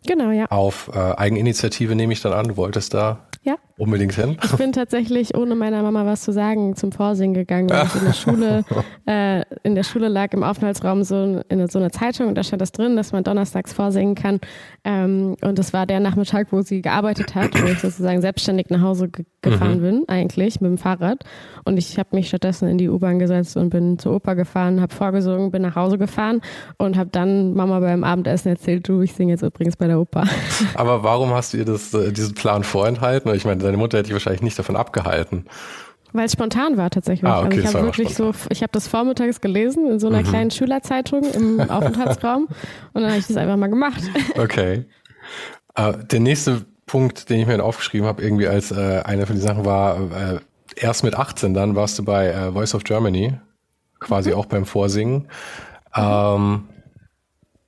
Genau, ja. Auf äh, Eigeninitiative nehme ich dann an, du wolltest da ja. Unbedingt hin. Ich bin tatsächlich, ohne meiner Mama was zu sagen, zum Vorsingen gegangen, weil ich in der Schule, äh, in der Schule lag im Aufenthaltsraum so, in so eine Zeitung und da stand das drin, dass man donnerstags vorsingen kann. Ähm, und das war der Nachmittag, wo sie gearbeitet hat, wo ich sozusagen selbstständig nach Hause ge gefahren mhm. bin, eigentlich mit dem Fahrrad. Und ich habe mich stattdessen in die U-Bahn gesetzt und bin zur Oper gefahren, habe vorgesungen, bin nach Hause gefahren und habe dann Mama beim Abendessen erzählt, du, ich singe jetzt übrigens bei der Oper. Aber warum hast du ihr das, äh, diesen Plan vorenthalten? Ich meine, deine Mutter hätte dich wahrscheinlich nicht davon abgehalten. Weil es spontan war tatsächlich. Ah, okay, also ich habe wirklich so, ich habe das vormittags gelesen in so einer mhm. kleinen Schülerzeitung im Aufenthaltsraum und dann habe ich das einfach mal gemacht. Okay. Uh, der nächste Punkt, den ich mir aufgeschrieben habe, irgendwie als äh, eine von den Sachen war, äh, erst mit 18 dann warst du bei äh, Voice of Germany, quasi mhm. auch beim Vorsingen. Ähm,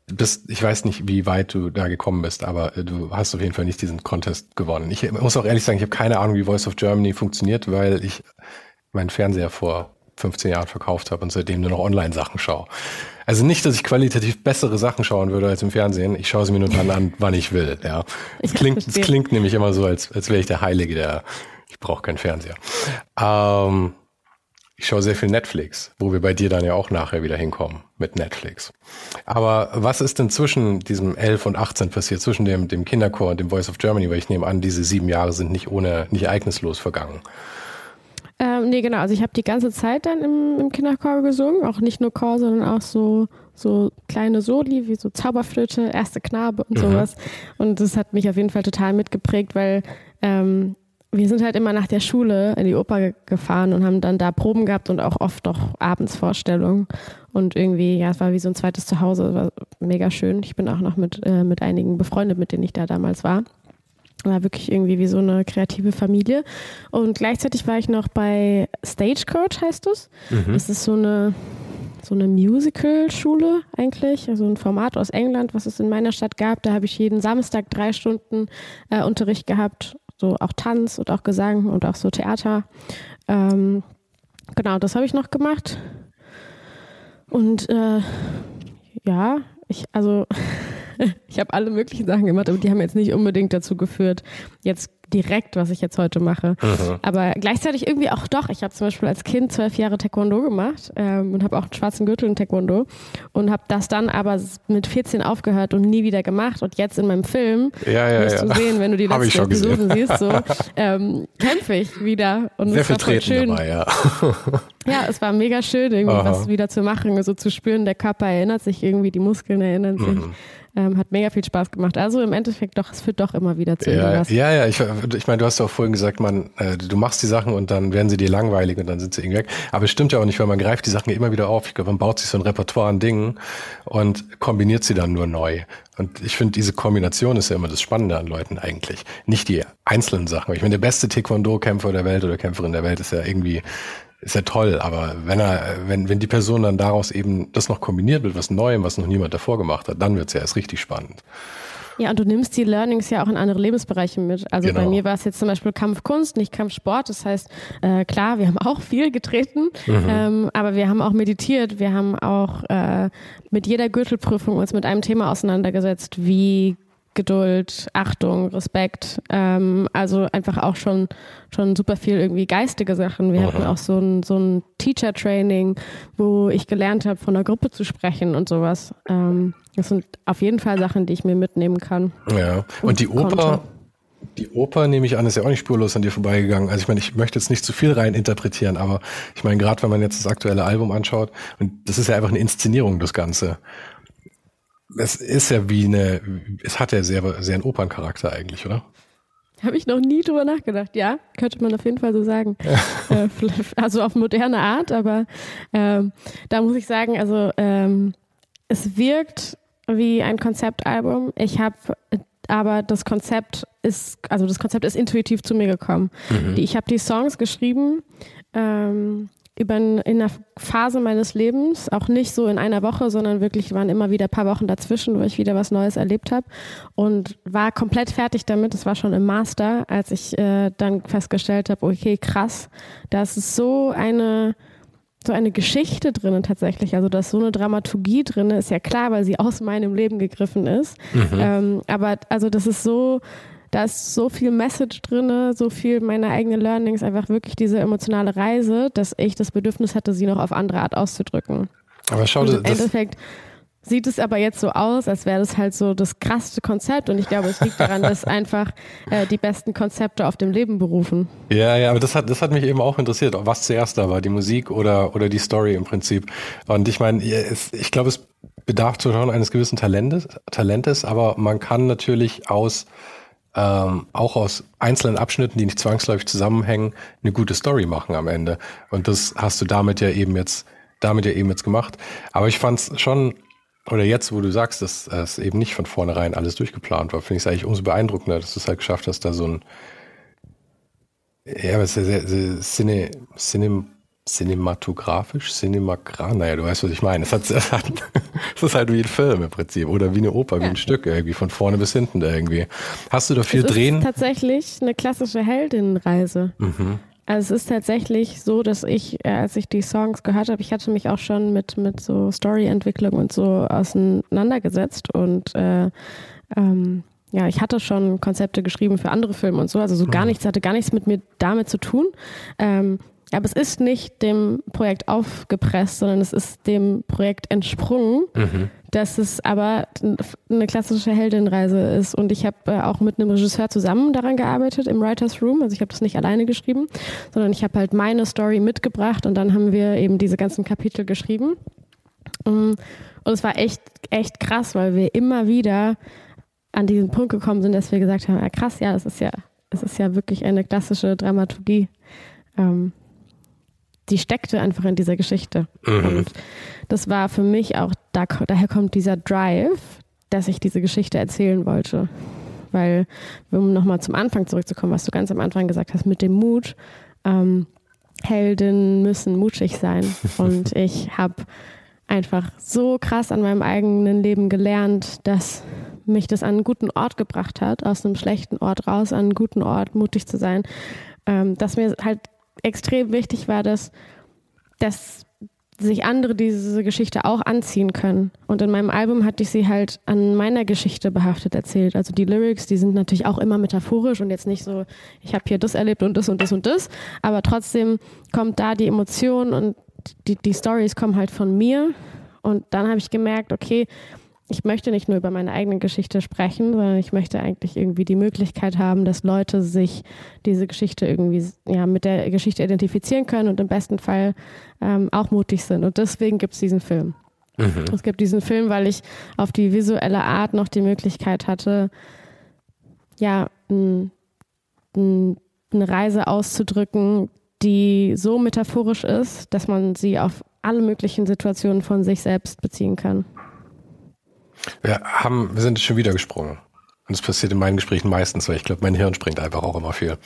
bist, ich weiß nicht, wie weit du da gekommen bist, aber äh, du hast auf jeden Fall nicht diesen Contest gewonnen. Ich muss auch ehrlich sagen, ich habe keine Ahnung, wie Voice of Germany funktioniert, weil ich meinen Fernseher vor 15 Jahren verkauft habe und seitdem nur noch Online-Sachen schaue. Also nicht, dass ich qualitativ bessere Sachen schauen würde als im Fernsehen. Ich schaue sie mir nur dann an, wann ich will. Ja, es klingt, es klingt nämlich immer so, als, als wäre ich der Heilige, der ich brauche keinen Fernseher. Ähm, ich schaue sehr viel Netflix, wo wir bei dir dann ja auch nachher wieder hinkommen mit Netflix. Aber was ist denn zwischen diesem 11 und 18 passiert, zwischen dem, dem Kinderchor und dem Voice of Germany? Weil ich nehme an, diese sieben Jahre sind nicht ohne, nicht ereignislos vergangen. Ähm, nee, genau. Also ich habe die ganze Zeit dann im, im, Kinderchor gesungen, auch nicht nur Chor, sondern auch so, so kleine Soli, wie so Zauberflöte, erste Knabe und mhm. sowas. Und das hat mich auf jeden Fall total mitgeprägt, weil ähm, wir sind halt immer nach der Schule in die Oper gefahren und haben dann da Proben gehabt und auch oft doch abends Vorstellungen. Und irgendwie, ja, es war wie so ein zweites Zuhause, war mega schön. Ich bin auch noch mit, äh, mit einigen befreundet, mit denen ich da damals war. War wirklich irgendwie wie so eine kreative Familie. Und gleichzeitig war ich noch bei Stagecoach, heißt es. Mhm. Das ist so eine, so eine Musical-Schule eigentlich, also ein Format aus England, was es in meiner Stadt gab. Da habe ich jeden Samstag drei Stunden äh, Unterricht gehabt so auch Tanz und auch Gesang und auch so Theater. Ähm, genau, das habe ich noch gemacht. Und äh, ja, ich, also ich habe alle möglichen Sachen gemacht, aber die haben jetzt nicht unbedingt dazu geführt, jetzt direkt, was ich jetzt heute mache. Mhm. Aber gleichzeitig irgendwie auch doch. Ich habe zum Beispiel als Kind zwölf Jahre Taekwondo gemacht ähm, und habe auch einen schwarzen Gürtel in Taekwondo und habe das dann aber mit 14 aufgehört und nie wieder gemacht. Und jetzt in meinem Film ja, ja, wirst ja. du sehen, wenn du die letzten Episoden siehst, so ähm, kämpfe ich wieder. Und Sehr viel Treten schön. dabei, ja. ja, es war mega schön, irgendwie Aha. was wieder zu machen, so zu spüren, der Körper erinnert sich irgendwie, die Muskeln erinnern sich. Mhm. Ähm, hat mega viel Spaß gemacht. Also im Endeffekt doch, es führt doch immer wieder zu ja, irgendwas. Ja, ja, ich, ich meine, du hast ja auch vorhin gesagt, man, äh, du machst die Sachen und dann werden sie dir langweilig und dann sind sie irgendwie weg. Aber es stimmt ja auch nicht, weil man greift die Sachen immer wieder auf. Ich glaube, man baut sich so ein Repertoire an Dingen und kombiniert sie dann nur neu. Und ich finde, diese Kombination ist ja immer das Spannende an Leuten eigentlich. Nicht die einzelnen Sachen. Ich meine, der beste Taekwondo-Kämpfer der Welt oder Kämpferin der Welt ist ja irgendwie ist ja toll, aber wenn er, wenn, wenn die Person dann daraus eben das noch kombiniert mit was Neuem, was noch niemand davor gemacht hat, dann wird es ja erst richtig spannend. Ja, und du nimmst die Learnings ja auch in andere Lebensbereiche mit. Also genau. bei mir war es jetzt zum Beispiel Kampfkunst, nicht Kampfsport. Das heißt, äh, klar, wir haben auch viel getreten, mhm. ähm, aber wir haben auch meditiert. Wir haben auch äh, mit jeder Gürtelprüfung uns mit einem Thema auseinandergesetzt. Wie Geduld, Achtung, Respekt. Ähm, also einfach auch schon, schon super viel irgendwie geistige Sachen. Wir Aha. hatten auch so ein, so ein Teacher-Training, wo ich gelernt habe, von einer Gruppe zu sprechen und sowas. Ähm, das sind auf jeden Fall Sachen, die ich mir mitnehmen kann. Ja, und, und die Oper, konnte. die Oper, nehme ich an, ist ja auch nicht spurlos an dir vorbeigegangen. Also ich meine, ich möchte jetzt nicht zu viel rein interpretieren, aber ich meine, gerade wenn man jetzt das aktuelle Album anschaut, und das ist ja einfach eine Inszenierung, das Ganze es ist ja wie eine, es hat ja sehr, sehr einen Operncharakter eigentlich, oder? Habe ich noch nie drüber nachgedacht. Ja, könnte man auf jeden Fall so sagen. äh, also auf moderne Art, aber ähm, da muss ich sagen, also ähm, es wirkt wie ein Konzeptalbum. Ich habe aber das Konzept ist, also das Konzept ist intuitiv zu mir gekommen. Mhm. ich habe die Songs geschrieben ähm, über in einer Phase meines Lebens, auch nicht so in einer Woche, sondern wirklich waren immer wieder ein paar Wochen dazwischen, wo ich wieder was Neues erlebt habe und war komplett fertig damit. Das war schon im Master, als ich äh, dann festgestellt habe, okay, krass, das ist so eine so eine Geschichte drin tatsächlich, also dass so eine Dramaturgie drin ist, ja klar, weil sie aus meinem Leben gegriffen ist. Mhm. Ähm, aber also das ist so, da ist so viel Message drin, so viel meine eigenen Learnings, einfach wirklich diese emotionale Reise, dass ich das Bedürfnis hatte, sie noch auf andere Art auszudrücken. Aber schau, dir. im Endeffekt sieht es aber jetzt so aus, als wäre das halt so das krasseste Konzept und ich glaube, es liegt daran, dass einfach äh, die besten Konzepte auf dem Leben berufen. Ja, ja, aber das hat, das hat mich eben auch interessiert, was zuerst da war, die Musik oder, oder die Story im Prinzip. Und ich meine, ich glaube, es bedarf schon eines gewissen Talentes, Talentes, aber man kann natürlich aus ähm, auch aus einzelnen Abschnitten, die nicht zwangsläufig zusammenhängen, eine gute Story machen am Ende. Und das hast du damit ja eben jetzt, damit ja eben jetzt gemacht. Aber ich fand es schon oder jetzt, wo du sagst, dass es eben nicht von vornherein alles durchgeplant war, finde ich es eigentlich umso beeindruckender, dass du es halt geschafft hast, da so ein ja, aber sehr, sehr, sehr cine, cine, cinematografisch, cinemagran, naja, du weißt, was ich meine. Es, hat, es, hat, es ist halt wie ein Film im Prinzip oder wie eine Oper, wie ja. ein Stück irgendwie, von vorne bis hinten irgendwie. Hast du da viel es drehen? Ist tatsächlich eine klassische Heldinnenreise. Mhm. Also es ist tatsächlich so, dass ich, äh, als ich die Songs gehört habe, ich hatte mich auch schon mit, mit so Storyentwicklung und so auseinandergesetzt und äh, ähm, ja, ich hatte schon Konzepte geschrieben für andere Filme und so, also so gar mhm. nichts, hatte gar nichts mit mir damit zu tun. Ähm, aber es ist nicht dem Projekt aufgepresst, sondern es ist dem Projekt entsprungen, mhm. dass es aber eine klassische Heldinnenreise ist. Und ich habe äh, auch mit einem Regisseur zusammen daran gearbeitet im Writers Room. Also ich habe das nicht alleine geschrieben, sondern ich habe halt meine Story mitgebracht und dann haben wir eben diese ganzen Kapitel geschrieben. Und es war echt, echt krass, weil wir immer wieder an diesen Punkt gekommen sind, dass wir gesagt haben, ja krass, ja, das ist ja, es ist ja wirklich eine klassische Dramaturgie. Ähm, die steckte einfach in dieser Geschichte. Mhm. Und das war für mich auch, da, daher kommt dieser Drive, dass ich diese Geschichte erzählen wollte. Weil, um nochmal zum Anfang zurückzukommen, was du ganz am Anfang gesagt hast, mit dem Mut, ähm, Helden müssen mutig sein. Und ich habe einfach so krass an meinem eigenen Leben gelernt, dass mich das an einen guten Ort gebracht hat, aus einem schlechten Ort raus, an einen guten Ort mutig zu sein, ähm, dass mir halt extrem wichtig war, dass, dass sich andere diese Geschichte auch anziehen können. Und in meinem Album hatte ich sie halt an meiner Geschichte behaftet erzählt. Also die Lyrics, die sind natürlich auch immer metaphorisch und jetzt nicht so, ich habe hier das erlebt und das und das und das, aber trotzdem kommt da die Emotion und die, die Stories kommen halt von mir. Und dann habe ich gemerkt, okay, ich möchte nicht nur über meine eigene Geschichte sprechen, sondern ich möchte eigentlich irgendwie die Möglichkeit haben, dass Leute sich diese Geschichte irgendwie ja, mit der Geschichte identifizieren können und im besten Fall ähm, auch mutig sind. Und deswegen gibt es diesen Film. Mhm. Es gibt diesen Film, weil ich auf die visuelle Art noch die Möglichkeit hatte, ja, eine Reise auszudrücken, die so metaphorisch ist, dass man sie auf alle möglichen Situationen von sich selbst beziehen kann. Wir haben, wir sind schon wieder gesprungen. Und das passiert in meinen Gesprächen meistens, weil ich glaube, mein Hirn springt einfach auch immer viel.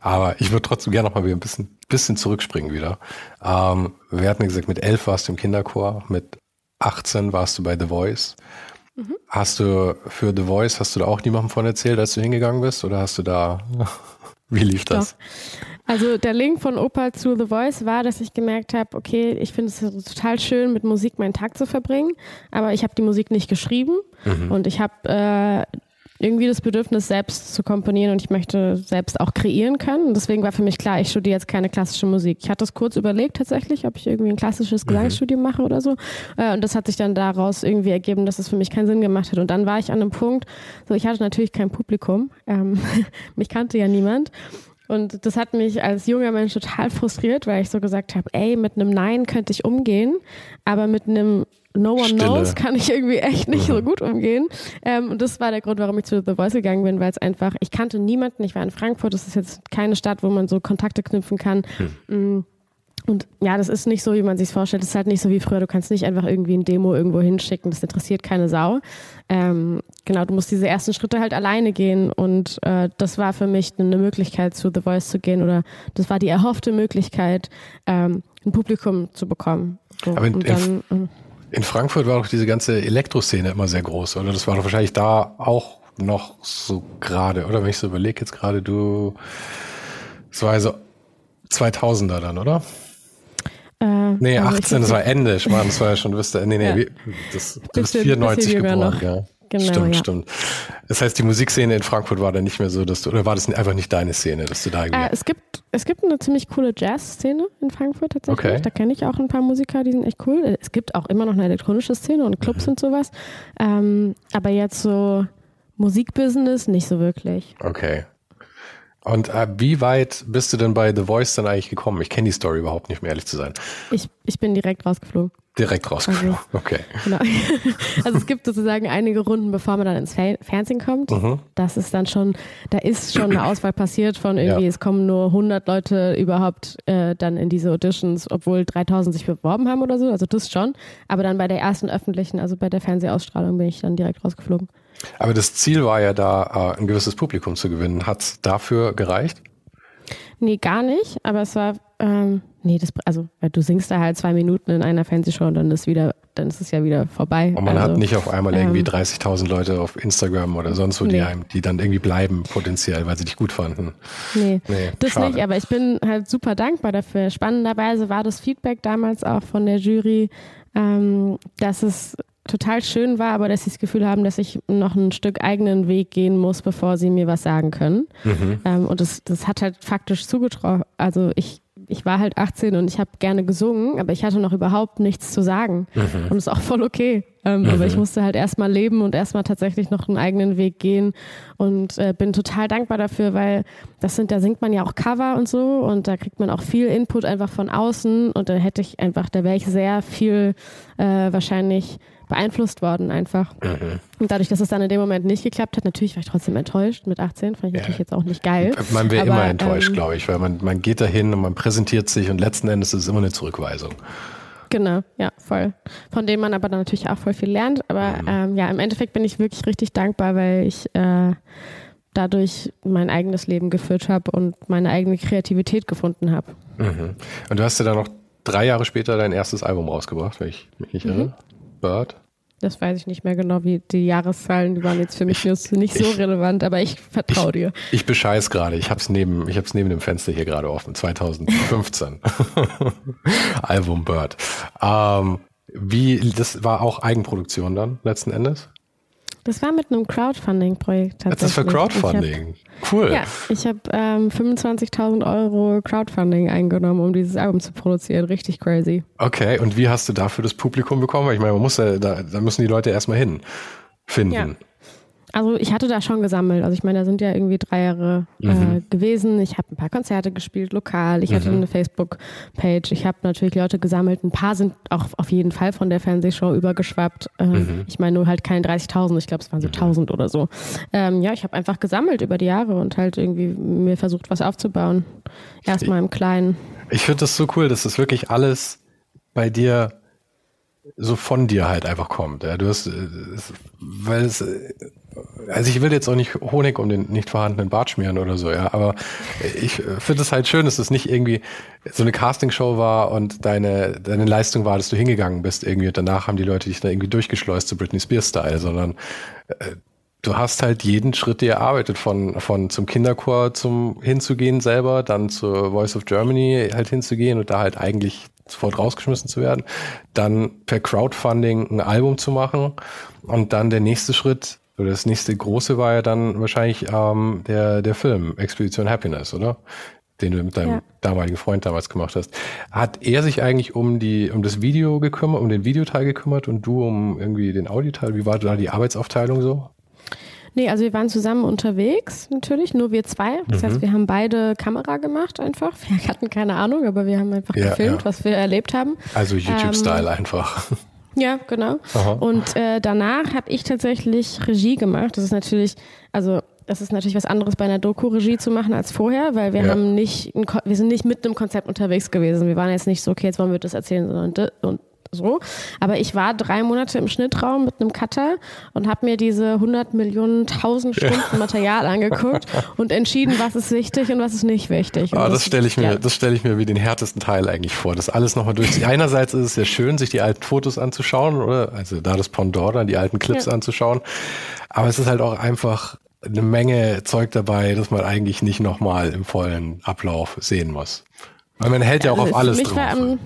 Aber ich würde trotzdem gerne noch mal wieder ein bisschen, bisschen zurückspringen wieder. Ähm, wir hatten gesagt, mit elf warst du im Kinderchor, mit 18 warst du bei The Voice. Mhm. Hast du für The Voice, hast du da auch niemandem von erzählt, als du hingegangen bist? Oder hast du da, wie lief das? Doch. Also der Link von Opa zu The Voice war, dass ich gemerkt habe, okay, ich finde es total schön, mit Musik meinen Tag zu verbringen, aber ich habe die Musik nicht geschrieben mhm. und ich habe äh, irgendwie das Bedürfnis, selbst zu komponieren und ich möchte selbst auch kreieren können. Und deswegen war für mich klar, ich studiere jetzt keine klassische Musik. Ich hatte es kurz überlegt tatsächlich, ob ich irgendwie ein klassisches mhm. Gesangsstudium mache oder so. Äh, und das hat sich dann daraus irgendwie ergeben, dass es für mich keinen Sinn gemacht hat. Und dann war ich an einem Punkt, so ich hatte natürlich kein Publikum, ähm, mich kannte ja niemand. Und das hat mich als junger Mensch total frustriert, weil ich so gesagt habe, ey, mit einem Nein könnte ich umgehen, aber mit einem No One Stille. Knows kann ich irgendwie echt nicht mhm. so gut umgehen. Ähm, und das war der Grund, warum ich zu The Voice gegangen bin, weil es einfach, ich kannte niemanden, ich war in Frankfurt, das ist jetzt keine Stadt, wo man so Kontakte knüpfen kann. Hm. Und ja, das ist nicht so, wie man sich vorstellt. Das ist halt nicht so wie früher. Du kannst nicht einfach irgendwie ein Demo irgendwo hinschicken. Das interessiert keine Sau. Ähm, genau, du musst diese ersten Schritte halt alleine gehen. Und äh, das war für mich eine Möglichkeit, zu The Voice zu gehen. Oder das war die erhoffte Möglichkeit, ähm, ein Publikum zu bekommen. So, Aber in, dann, in, in, Frankfurt war doch diese ganze Elektroszene immer sehr groß, oder? Das war doch wahrscheinlich da auch noch so gerade, oder? Wenn ich so überlege jetzt gerade, du, es war also 2000er dann, oder? Äh, nee, also 18, das war Ende. Ich meine, das war ja schon, du bist, nee, nee, ja. das, du bist 94 geboren, noch. ja. Genau, stimmt, ja. stimmt. Das heißt, die Musikszene in Frankfurt war dann nicht mehr so, dass du, oder war das einfach nicht deine Szene, dass du da. Äh, es gibt, es gibt eine ziemlich coole Jazz-Szene in Frankfurt tatsächlich. Okay. Da kenne ich auch ein paar Musiker, die sind echt cool. Es gibt auch immer noch eine elektronische Szene und Clubs mhm. und sowas. Ähm, aber jetzt so Musikbusiness nicht so wirklich. Okay. Und äh, wie weit bist du denn bei The Voice dann eigentlich gekommen? Ich kenne die Story überhaupt nicht, mehr ehrlich zu sein. Ich, ich bin direkt rausgeflogen. Direkt rausgeflogen, also, okay. Genau. Also es gibt sozusagen einige Runden, bevor man dann ins Fernsehen kommt. Mhm. Das ist dann schon, da ist schon eine Auswahl passiert von irgendwie, ja. es kommen nur 100 Leute überhaupt äh, dann in diese Auditions, obwohl 3000 sich beworben haben oder so. Also das schon. Aber dann bei der ersten öffentlichen, also bei der Fernsehausstrahlung bin ich dann direkt rausgeflogen. Aber das Ziel war ja da, äh, ein gewisses Publikum zu gewinnen. Hat es dafür gereicht? Nee, gar nicht. Aber es war, ähm, nee, das, also du singst da halt zwei Minuten in einer Fernsehshow und dann ist wieder, dann ist es ja wieder vorbei. Und man also, hat nicht auf einmal ähm, irgendwie 30.000 Leute auf Instagram oder sonst wo, nee. die einem, die dann irgendwie bleiben potenziell, weil sie dich gut fanden. Nee, nee das schade. nicht. Aber ich bin halt super dankbar dafür. Spannenderweise war das Feedback damals auch von der Jury, ähm, dass es total schön war, aber dass sie das Gefühl haben, dass ich noch ein Stück eigenen Weg gehen muss, bevor sie mir was sagen können. Mhm. Ähm, und das, das hat halt faktisch zugetroffen. Also ich, ich war halt 18 und ich habe gerne gesungen, aber ich hatte noch überhaupt nichts zu sagen. Mhm. Und das ist auch voll okay. Ähm, mhm. Aber ich musste halt erstmal leben und erstmal tatsächlich noch einen eigenen Weg gehen und äh, bin total dankbar dafür, weil das sind, da singt man ja auch Cover und so und da kriegt man auch viel Input einfach von außen und da hätte ich einfach, da wäre ich sehr viel äh, wahrscheinlich beeinflusst worden einfach. Mhm. Und dadurch, dass es dann in dem Moment nicht geklappt hat, natürlich war ich trotzdem enttäuscht mit 18, fand ich ja. natürlich jetzt auch nicht geil. Man wäre immer enttäuscht, ähm, glaube ich, weil man, man geht dahin und man präsentiert sich und letzten Endes ist es immer eine Zurückweisung. Genau, ja, voll. Von dem man aber dann natürlich auch voll viel lernt. Aber mhm. ähm, ja, im Endeffekt bin ich wirklich richtig dankbar, weil ich äh, dadurch mein eigenes Leben geführt habe und meine eigene Kreativität gefunden habe. Mhm. Und du hast ja dann noch drei Jahre später dein erstes Album rausgebracht, wenn ich mich nicht mhm. Bird? Das weiß ich nicht mehr genau, wie die Jahreszahlen, die waren jetzt für mich ich, nicht so ich, relevant, aber ich vertraue dir. Ich bescheiß gerade, ich habe es neben, neben dem Fenster hier gerade offen, 2015. Album Bird. Ähm, wie, das war auch Eigenproduktion dann, letzten Endes? Das war mit einem Crowdfunding-Projekt tatsächlich. Das ist für Crowdfunding. Hab, cool. Ja, ich habe ähm, 25.000 Euro Crowdfunding eingenommen, um dieses Album zu produzieren. Richtig crazy. Okay, und wie hast du dafür das Publikum bekommen? Ich meine, man muss ja, da, da müssen die Leute erstmal hin finden. Ja. Also ich hatte da schon gesammelt. Also ich meine, da sind ja irgendwie drei Jahre äh, mhm. gewesen. Ich habe ein paar Konzerte gespielt, lokal. Ich mhm. hatte eine Facebook-Page. Ich habe natürlich Leute gesammelt. Ein paar sind auch auf jeden Fall von der Fernsehshow übergeschwappt. Äh, mhm. Ich meine nur halt keine 30.000. Ich glaube, es waren so 1.000 mhm. oder so. Ähm, ja, ich habe einfach gesammelt über die Jahre und halt irgendwie mir versucht, was aufzubauen. Erstmal im Kleinen. Ich finde das so cool, dass das wirklich alles bei dir so von dir halt einfach kommt. Ja, du hast, äh, weil es, äh, also ich will jetzt auch nicht Honig um den nicht vorhandenen Bart schmieren oder so, ja, aber ich finde es halt schön, dass es nicht irgendwie so eine Castingshow war und deine, deine Leistung war, dass du hingegangen bist irgendwie und danach haben die Leute dich da irgendwie durchgeschleust zu Britney Spears Style, sondern äh, du hast halt jeden Schritt dir erarbeitet, von, von zum Kinderchor zum hinzugehen selber, dann zur Voice of Germany halt hinzugehen und da halt eigentlich sofort rausgeschmissen zu werden, dann per Crowdfunding ein Album zu machen und dann der nächste Schritt oder das nächste große war ja dann wahrscheinlich ähm, der, der Film Expedition Happiness, oder? Den du mit deinem ja. damaligen Freund damals gemacht hast. Hat er sich eigentlich um die, um das Video gekümmert, um den Videoteil gekümmert und du um irgendwie den Audioteil? Wie war da die Arbeitsaufteilung so? Nee, also wir waren zusammen unterwegs, natürlich, nur wir zwei. Das mhm. heißt, wir haben beide Kamera gemacht einfach. Wir hatten keine Ahnung, aber wir haben einfach ja, gefilmt, ja. was wir erlebt haben. Also YouTube-Style ähm, einfach. Ja, genau. Aha. Und äh, danach habe ich tatsächlich Regie gemacht. Das ist natürlich, also das ist natürlich was anderes bei einer Doku-Regie zu machen als vorher, weil wir ja. haben nicht, wir sind nicht mit einem Konzept unterwegs gewesen. Wir waren jetzt nicht so, okay, jetzt wollen wir das erzählen, sondern und so. Aber ich war drei Monate im Schnittraum mit einem Cutter und habe mir diese 100 Millionen, 1000 Stunden ja. Material angeguckt und entschieden, was ist wichtig und was ist nicht wichtig. Ah, das, stelle ich mir, ja. das stelle ich mir wie den härtesten Teil eigentlich vor. Das alles nochmal durch. Einerseits ist es ja schön, sich die alten Fotos anzuschauen, oder? Also da das Pendant, die alten Clips ja. anzuschauen. Aber es ist halt auch einfach eine Menge Zeug dabei, das man eigentlich nicht nochmal im vollen Ablauf sehen muss. Weil man hält ja, auch also auf alles drauf. War,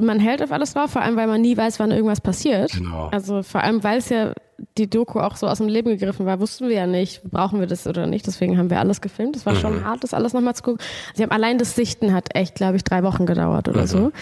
man hält auf alles drauf, vor allem, weil man nie weiß, wann irgendwas passiert. Genau. Also vor allem, weil es ja die Doku auch so aus dem Leben gegriffen war, wussten wir ja nicht, brauchen wir das oder nicht. Deswegen haben wir alles gefilmt. Das war mhm. schon hart, das alles nochmal zu gucken. Sie haben allein das Sichten hat echt, glaube ich, drei Wochen gedauert oder mhm. so.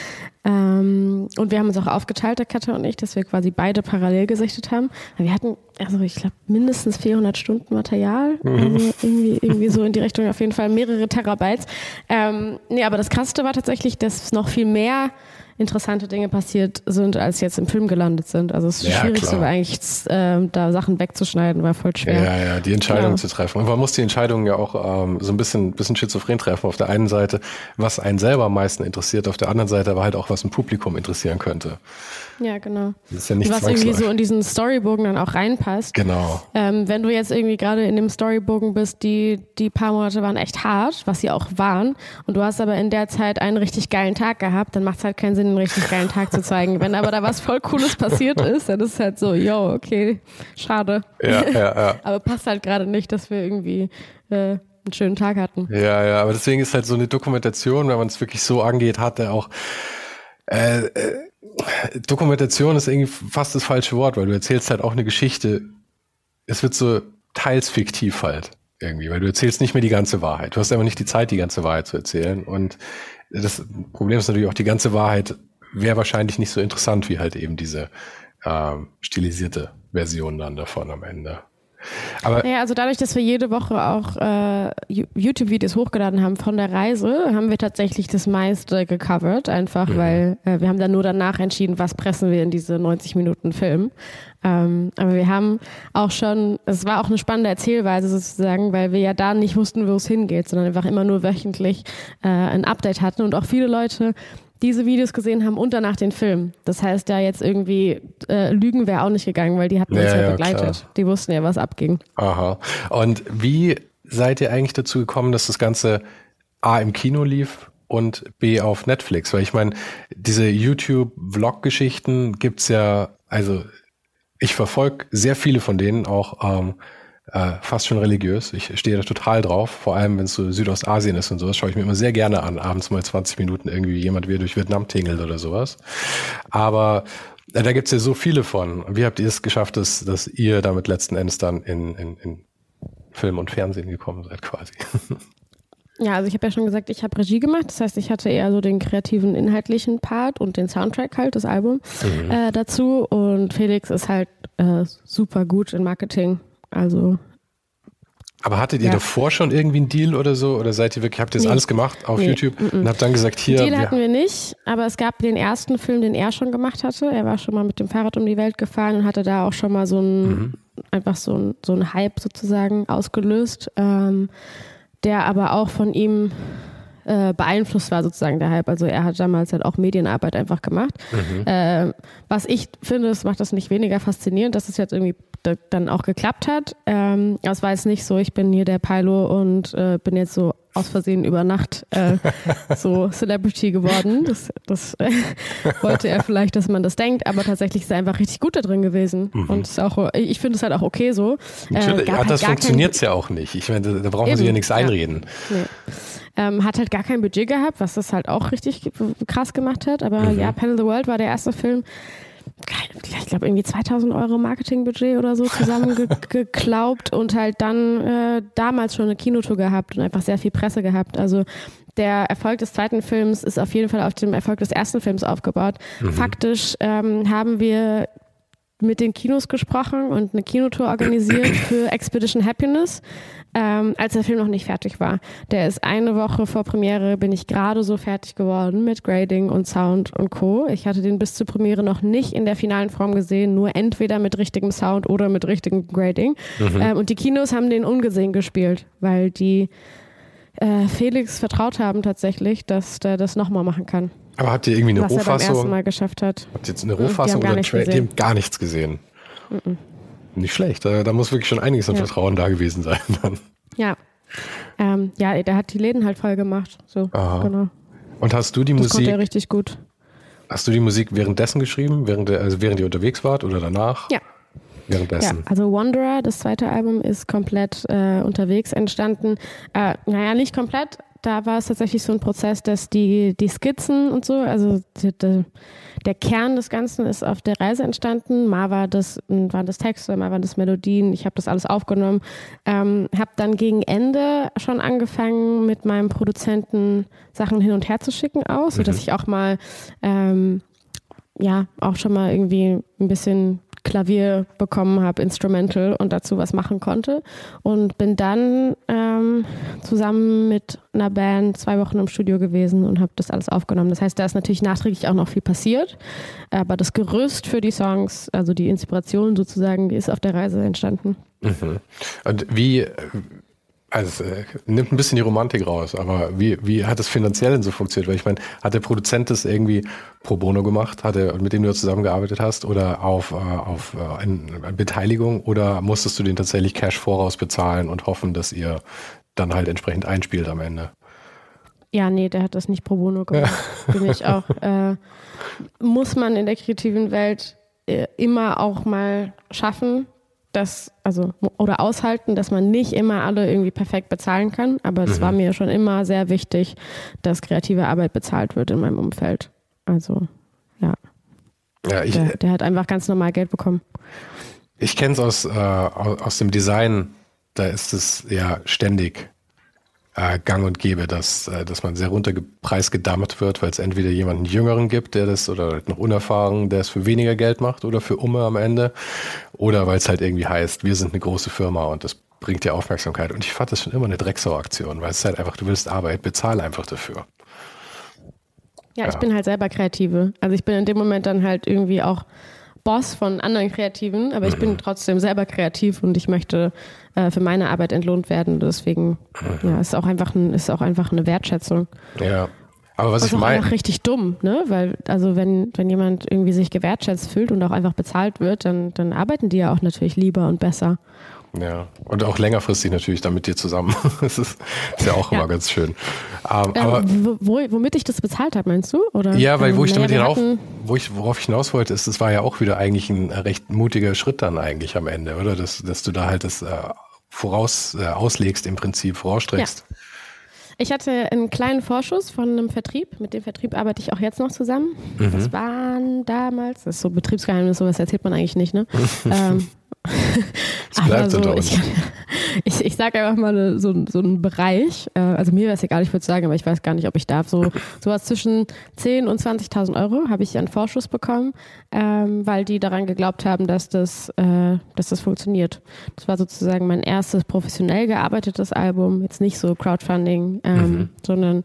Ähm, und wir haben uns auch aufgeteilt, der Kette und ich, dass wir quasi beide parallel gesichtet haben. Wir hatten, also ich glaube, mindestens 400 Stunden Material. Mhm. Also irgendwie, irgendwie so in die Richtung, auf jeden Fall mehrere Terabytes. Ähm, nee, aber das Krasseste war tatsächlich, dass noch viel mehr interessante Dinge passiert sind, als jetzt im Film gelandet sind. Also das ja, Schwierigste war eigentlich, äh, da Sachen wegzuschneiden, war voll schwer. Ja, ja, die Entscheidung ja. zu treffen. Und man muss die Entscheidung ja auch ähm, so ein bisschen, bisschen schizophren treffen. Auf der einen Seite, was einen selber am meisten interessiert, auf der anderen Seite aber halt auch, was ein Publikum interessieren könnte. Ja, genau. Das ist ja nicht Was irgendwie so in diesen Storybogen dann auch reinpasst. Genau. Ähm, wenn du jetzt irgendwie gerade in dem Storybogen bist, die, die paar Monate waren echt hart, was sie auch waren, und du hast aber in der Zeit einen richtig geilen Tag gehabt, dann macht es halt keinen Sinn, einen richtig geilen Tag zu zeigen. Wenn aber da was voll Cooles passiert ist, dann ist es halt so, yo, okay, schade. Ja, ja, ja. aber passt halt gerade nicht, dass wir irgendwie äh, einen schönen Tag hatten. Ja, ja, aber deswegen ist halt so eine Dokumentation, wenn man es wirklich so angeht, hat er auch äh, äh, Dokumentation ist irgendwie fast das falsche Wort, weil du erzählst halt auch eine Geschichte. Es wird so teils fiktiv halt irgendwie, weil du erzählst nicht mehr die ganze Wahrheit. Du hast aber nicht die Zeit, die ganze Wahrheit zu erzählen. Und das Problem ist natürlich auch, die ganze Wahrheit wäre wahrscheinlich nicht so interessant wie halt eben diese ähm, stilisierte Version dann davon am Ende. Aber ja, also dadurch, dass wir jede Woche auch äh, YouTube-Videos hochgeladen haben von der Reise, haben wir tatsächlich das meiste gecovert, einfach mhm. weil äh, wir haben dann nur danach entschieden, was pressen wir in diese 90 Minuten Film. Ähm, aber wir haben auch schon, es war auch eine spannende Erzählweise sozusagen, weil wir ja da nicht wussten, wo es hingeht, sondern einfach immer nur wöchentlich äh, ein Update hatten und auch viele Leute diese Videos gesehen haben und danach den Film. Das heißt, da jetzt irgendwie äh, Lügen wäre auch nicht gegangen, weil die hatten uns ja, ja begleitet. Klar. Die wussten ja, was abging. Aha. Und wie seid ihr eigentlich dazu gekommen, dass das Ganze A im Kino lief und B auf Netflix? Weil ich meine, diese YouTube-Vlog-Geschichten gibt's ja, also ich verfolge sehr viele von denen auch ähm, äh, fast schon religiös. Ich stehe da total drauf, vor allem wenn es so Südostasien ist und sowas, schaue ich mir immer sehr gerne an, abends mal 20 Minuten irgendwie jemand wie durch Vietnam tingelt oder sowas. Aber äh, da gibt's ja so viele von. Wie habt ihr es geschafft, dass, dass ihr damit letzten Endes dann in, in, in Film und Fernsehen gekommen seid quasi? Ja, also ich habe ja schon gesagt, ich habe Regie gemacht. Das heißt, ich hatte eher so den kreativen, inhaltlichen Part und den Soundtrack halt, das Album mhm. äh, dazu. Und Felix ist halt äh, super gut in Marketing also. Aber hattet ihr ja. davor schon irgendwie einen Deal oder so? Oder seid ihr wirklich, habt ihr das nee. alles gemacht auf nee. YouTube mm -mm. und habt dann gesagt, hier. Deal hatten wir nicht, aber es gab den ersten Film, den er schon gemacht hatte. Er war schon mal mit dem Fahrrad um die Welt gefahren und hatte da auch schon mal so ein, mhm. einfach so ein, so ein Hype sozusagen ausgelöst, ähm, der aber auch von ihm äh, beeinflusst war sozusagen der Hype. Also er hat damals halt auch Medienarbeit einfach gemacht. Mhm. Äh, was ich finde, es macht das nicht weniger faszinierend, dass es jetzt irgendwie dann auch geklappt hat. Ähm, es war jetzt nicht so, ich bin hier der Pilo und äh, bin jetzt so aus Versehen über Nacht äh, so Celebrity geworden. Das, das äh, wollte er vielleicht, dass man das denkt, aber tatsächlich ist er einfach richtig gut da drin gewesen. Mhm. Und ist auch, ich finde es halt auch okay so. Natürlich, äh, ja, das halt funktioniert ja auch nicht. Ich meine, da, da braucht man sich ja nichts einreden. Ja. Nee. Ähm, hat halt gar kein Budget gehabt, was das halt auch richtig krass gemacht hat. Aber mhm. ja, of the World war der erste Film, ich glaube irgendwie 2000 Euro Marketingbudget oder so zusammengeklaubt und halt dann äh, damals schon eine Kinotour gehabt und einfach sehr viel Presse gehabt. Also der Erfolg des zweiten Films ist auf jeden Fall auf dem Erfolg des ersten Films aufgebaut. Mhm. Faktisch ähm, haben wir mit den Kinos gesprochen und eine Kinotour organisiert für Expedition Happiness ähm, als der Film noch nicht fertig war. Der ist eine Woche vor Premiere, bin ich gerade so fertig geworden mit Grading und Sound und Co. Ich hatte den bis zur Premiere noch nicht in der finalen Form gesehen, nur entweder mit richtigem Sound oder mit richtigem Grading. Mhm. Ähm, und die Kinos haben den ungesehen gespielt, weil die äh, Felix vertraut haben tatsächlich, dass der das nochmal machen kann. Aber habt ihr irgendwie eine Was Rohfassung? er beim ersten Mal geschafft hat. Habt ihr jetzt eine Rohfassung gar oder nicht Tra die haben gar nichts gesehen? Mhm. Nicht schlecht. Da, da muss wirklich schon einiges an Ja. Vertrauen da gewesen sein. Dann. Ja. Ähm, ja, der hat die Läden halt voll gemacht. So, Aha. genau. Und hast du die Das konnte Musik, er richtig gut. hast du die Musik währenddessen geschrieben, während, also während ihr unterwegs wart oder danach? Ja. Ja, Währenddessen. also Wanderer, das zweite Album, ist komplett äh, unterwegs entstanden. Äh, naja, nicht komplett. Da war es tatsächlich so ein Prozess, dass die, die Skizzen und so, also die, die, der Kern des Ganzen ist auf der Reise entstanden. Mal war das, waren das Texte, mal waren das Melodien. Ich habe das alles aufgenommen. Ähm, habe dann gegen Ende schon angefangen, mit meinem Produzenten Sachen hin und her zu schicken aus, sodass ich auch mal ähm, ja auch schon mal irgendwie ein bisschen Klavier bekommen habe, Instrumental und dazu was machen konnte. Und bin dann ähm, zusammen mit einer Band zwei Wochen im Studio gewesen und habe das alles aufgenommen. Das heißt, da ist natürlich nachträglich auch noch viel passiert. Aber das Gerüst für die Songs, also die Inspiration sozusagen, die ist auf der Reise entstanden. Mhm. Und wie, also äh, nimmt ein bisschen die Romantik raus, aber wie, wie hat das finanziell denn so funktioniert? Weil ich meine, hat der Produzent das irgendwie pro bono gemacht, hat er, mit dem du zusammengearbeitet hast, oder auf, äh, auf äh, eine Beteiligung, oder musstest du den tatsächlich Cash voraus bezahlen und hoffen, dass ihr dann halt entsprechend einspielt am Ende? Ja, nee, der hat das nicht pro bono gemacht. Bin ich auch. Äh, muss man in der kreativen Welt äh, immer auch mal schaffen, dass, also, oder aushalten, dass man nicht immer alle irgendwie perfekt bezahlen kann. Aber es Mhm. war mir schon immer sehr wichtig, dass kreative Arbeit bezahlt wird in meinem Umfeld. Also, ja, Ja, ich, der, der hat einfach ganz normal Geld bekommen. Ich kenne es aus, äh, aus aus dem Design, da ist es ja ständig äh, gang und gäbe, dass, äh, dass man sehr runtergepreist gedammt wird, weil es entweder jemanden Jüngeren gibt, der das, oder halt noch unerfahren, der es für weniger Geld macht oder für Umme am Ende, oder weil es halt irgendwie heißt, wir sind eine große Firma und das bringt dir Aufmerksamkeit. Und ich fand das schon immer eine Drecksau-Aktion, weil es ist halt einfach, du willst Arbeit, bezahl einfach dafür. Ja, ich Ja. bin halt selber Kreative. Also ich bin in dem Moment dann halt irgendwie auch Boss von anderen Kreativen, aber ich bin trotzdem selber kreativ und ich möchte äh, für meine Arbeit entlohnt werden. Deswegen ja, ist auch einfach ein, ist auch einfach eine Wertschätzung. Ja. Aber was Das ich meine. einfach richtig dumm, ne? Weil, also wenn, wenn jemand irgendwie sich gewertschätzt fühlt und auch einfach bezahlt wird, dann, dann arbeiten die ja auch natürlich lieber und besser. Ja, und auch längerfristig natürlich dann mit dir zusammen. Das ist, ist ja auch Ja. immer ganz schön. Ähm, Ähm, aber wo, wo, womit ich das bezahlt habe, meinst du? Oder? ja, weil wo ich Ähm, damit naja, hinauf, wo ich, worauf ich hinaus wollte, ist, das war ja auch wieder eigentlich ein recht mutiger Schritt dann eigentlich am Ende, oder? Dass, dass du da halt das äh, voraus äh, auslegst im Prinzip, vorausstreckst. Ich hatte einen kleinen Vorschuss von einem Vertrieb. Mit dem Vertrieb arbeite ich auch jetzt noch zusammen. Mhm. Das waren damals, das ist so Betriebsgeheimnis, sowas erzählt man eigentlich nicht, ne? ähm, Es bleibt aber unter uns. Ich, ich, ich sage einfach mal so, so einen Bereich, äh, also mir wäre es egal, ich würde sagen, aber ich weiß gar nicht, ob ich darf. So sowas zwischen 10.000 und 20.000 Euro habe ich an Vorschuss bekommen, ähm, weil die daran geglaubt haben, dass das, äh, dass das funktioniert. Das war sozusagen mein erstes professionell gearbeitetes Album, jetzt nicht so Crowdfunding, ähm, sondern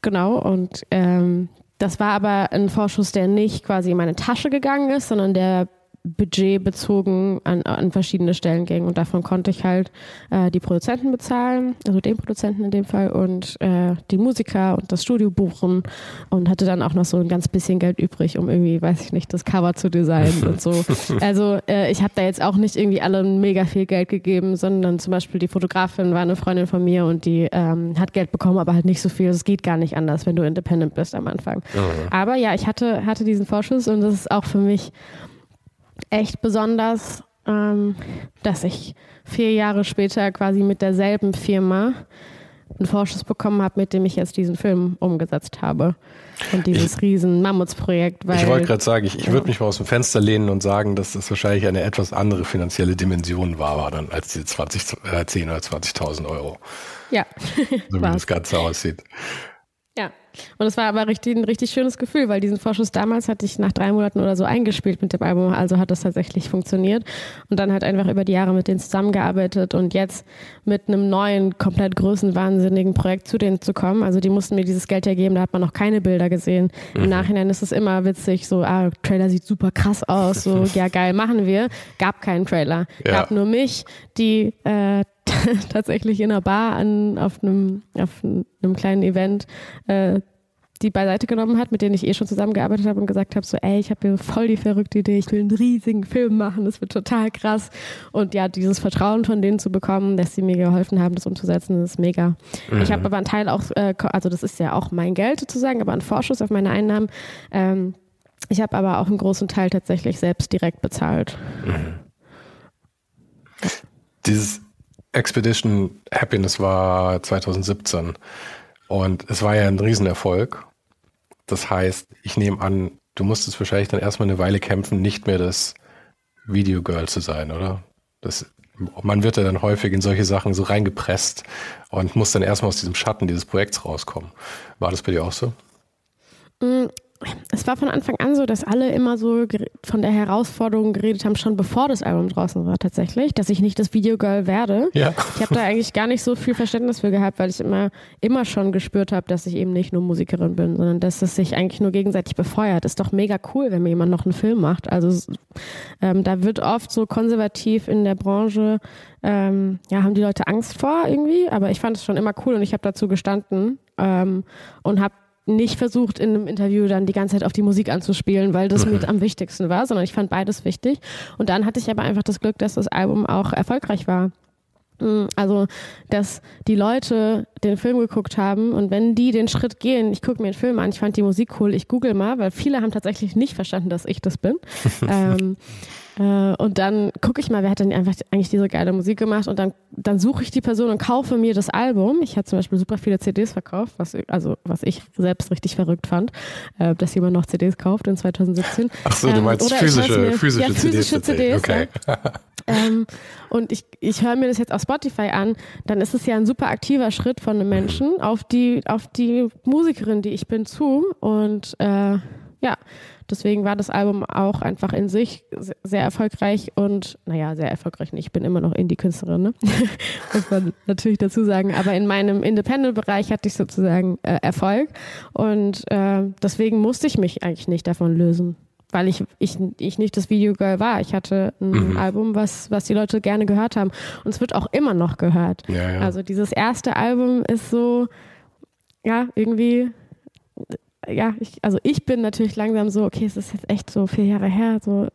genau und ähm, das war aber ein Vorschuss, der nicht quasi in meine Tasche gegangen ist, sondern der budgetbezogen an, an verschiedene Stellen ging. Und davon konnte ich halt äh, die Produzenten bezahlen, also den Produzenten in dem Fall, und äh, die Musiker und das Studio buchen und hatte dann auch noch so ein ganz bisschen Geld übrig, um irgendwie, weiß ich nicht, das Cover zu designen und so. Also äh, ich habe da jetzt auch nicht irgendwie allen mega viel Geld gegeben, sondern zum Beispiel die Fotografin war eine Freundin von mir und die ähm, hat Geld bekommen, aber halt nicht so viel. Es geht gar nicht anders, wenn du independent bist am Anfang. Aber ja, ich hatte, hatte diesen Vorschuss und das ist auch für mich echt besonders, ähm, dass ich vier Jahre später quasi mit derselben Firma einen Vorschuss bekommen habe, mit dem ich jetzt diesen Film umgesetzt habe. Und dieses riesen Mammutsprojekt, weil Ich wollte gerade sagen, ich, ich ja. würde mich mal aus dem Fenster lehnen und sagen, dass das wahrscheinlich eine etwas andere finanzielle Dimension war, war dann als diese 20, äh, 10 oder 20.000 Euro, ja, so wie das Ganze aussieht. Und es war aber richtig, ein richtig schönes Gefühl, weil diesen Vorschuss damals hatte ich nach drei Monaten oder so eingespielt mit dem Album, also hat das tatsächlich funktioniert. Und dann halt einfach über die Jahre mit denen zusammengearbeitet und jetzt mit einem neuen, komplett größenwahnsinnigen Projekt zu denen zu kommen. Also die mussten mir dieses Geld ja geben, da hat man noch keine Bilder gesehen. Mhm. Im Nachhinein ist es immer witzig, so, ah, Trailer sieht super krass aus, so, ja geil, machen wir. Gab keinen Trailer. Ja. Gab nur mich, die äh, tatsächlich in einer Bar an, auf, einem, auf einem kleinen Event äh, die beiseite genommen hat, mit denen ich eh schon zusammengearbeitet habe und gesagt habe, so, ey, ich habe hier voll die verrückte Idee, ich will einen riesigen Film machen, das wird total krass. Und ja, dieses Vertrauen von denen zu bekommen, dass sie mir geholfen haben, das umzusetzen, ist mega. Mhm. Ich habe aber einen Teil auch, äh, also das ist ja auch mein Geld sozusagen, aber ein Vorschuss auf meine Einnahmen. Ähm, ich habe aber auch einen großen Teil tatsächlich selbst direkt bezahlt. Mhm. Dieses Expedition Happiness war 2017 und es war ja ein Riesenerfolg. Das heißt, ich nehme an, du musstest wahrscheinlich dann erstmal eine Weile kämpfen, nicht mehr das Videogirl zu sein, oder? Das, man wird ja dann häufig in solche Sachen so reingepresst und muss dann erstmal aus diesem Schatten dieses Projekts rauskommen. War das bei dir auch so? Es war von Anfang an so, dass alle immer so von der Herausforderung geredet haben, schon bevor das Album draußen war tatsächlich, dass ich nicht das Videogirl werde. Ja. Ich habe da eigentlich gar nicht so viel Verständnis für gehabt, weil ich immer, immer schon gespürt habe, dass ich eben nicht nur Musikerin bin, sondern dass es sich eigentlich nur gegenseitig befeuert. Ist doch mega cool, wenn mir jemand noch einen Film macht. Also ähm, da wird oft so konservativ in der Branche, ähm, ja, haben die Leute Angst vor irgendwie, aber ich fand es schon immer cool und ich habe dazu gestanden ähm, und habe nicht versucht, in einem Interview dann die ganze Zeit auf die Musik anzuspielen, weil das mhm. mit am wichtigsten war, sondern ich fand beides wichtig. Und dann hatte ich aber einfach das Glück, dass das Album auch erfolgreich war. Mm, also, dass die Leute den Film geguckt haben und wenn die den Schritt gehen, ich gucke mir den Film an, ich fand die Musik cool, ich google mal, weil viele haben tatsächlich nicht verstanden, dass ich das bin. ähm, äh, und dann gucke ich mal, wer hat denn einfach eigentlich diese geile Musik gemacht und dann, dann suche ich die Person und kaufe mir das Album. Ich hatte zum Beispiel super viele CDs verkauft, was, also, was ich selbst richtig verrückt fand, äh, dass jemand noch CDs kauft in 2017. Ach so, du ähm, meinst ähm, physische, mir, physische, ja, physische CDs. CDs okay. Ja. ähm, und ich, ich höre mir das jetzt auf Spotify an, dann ist es ja ein super aktiver Schritt von einem Menschen auf die, auf die Musikerin, die ich bin, zu. Und äh, ja, Deswegen war das Album auch einfach in sich sehr erfolgreich und, naja, sehr erfolgreich nicht. Ich bin immer noch Indie-Künstlerin, ne? muss man natürlich dazu sagen. Aber in meinem Independent-Bereich hatte ich sozusagen äh, Erfolg und äh, deswegen musste ich mich eigentlich nicht davon lösen weil ich, ich, ich nicht das Videogirl war. Ich hatte ein mhm. Album, was, was die Leute gerne gehört haben. Und es wird auch immer noch gehört. Ja, ja. Also dieses erste Album ist so, ja, irgendwie ja, ich, also ich bin natürlich langsam so, okay, es ist jetzt echt so vier Jahre her, so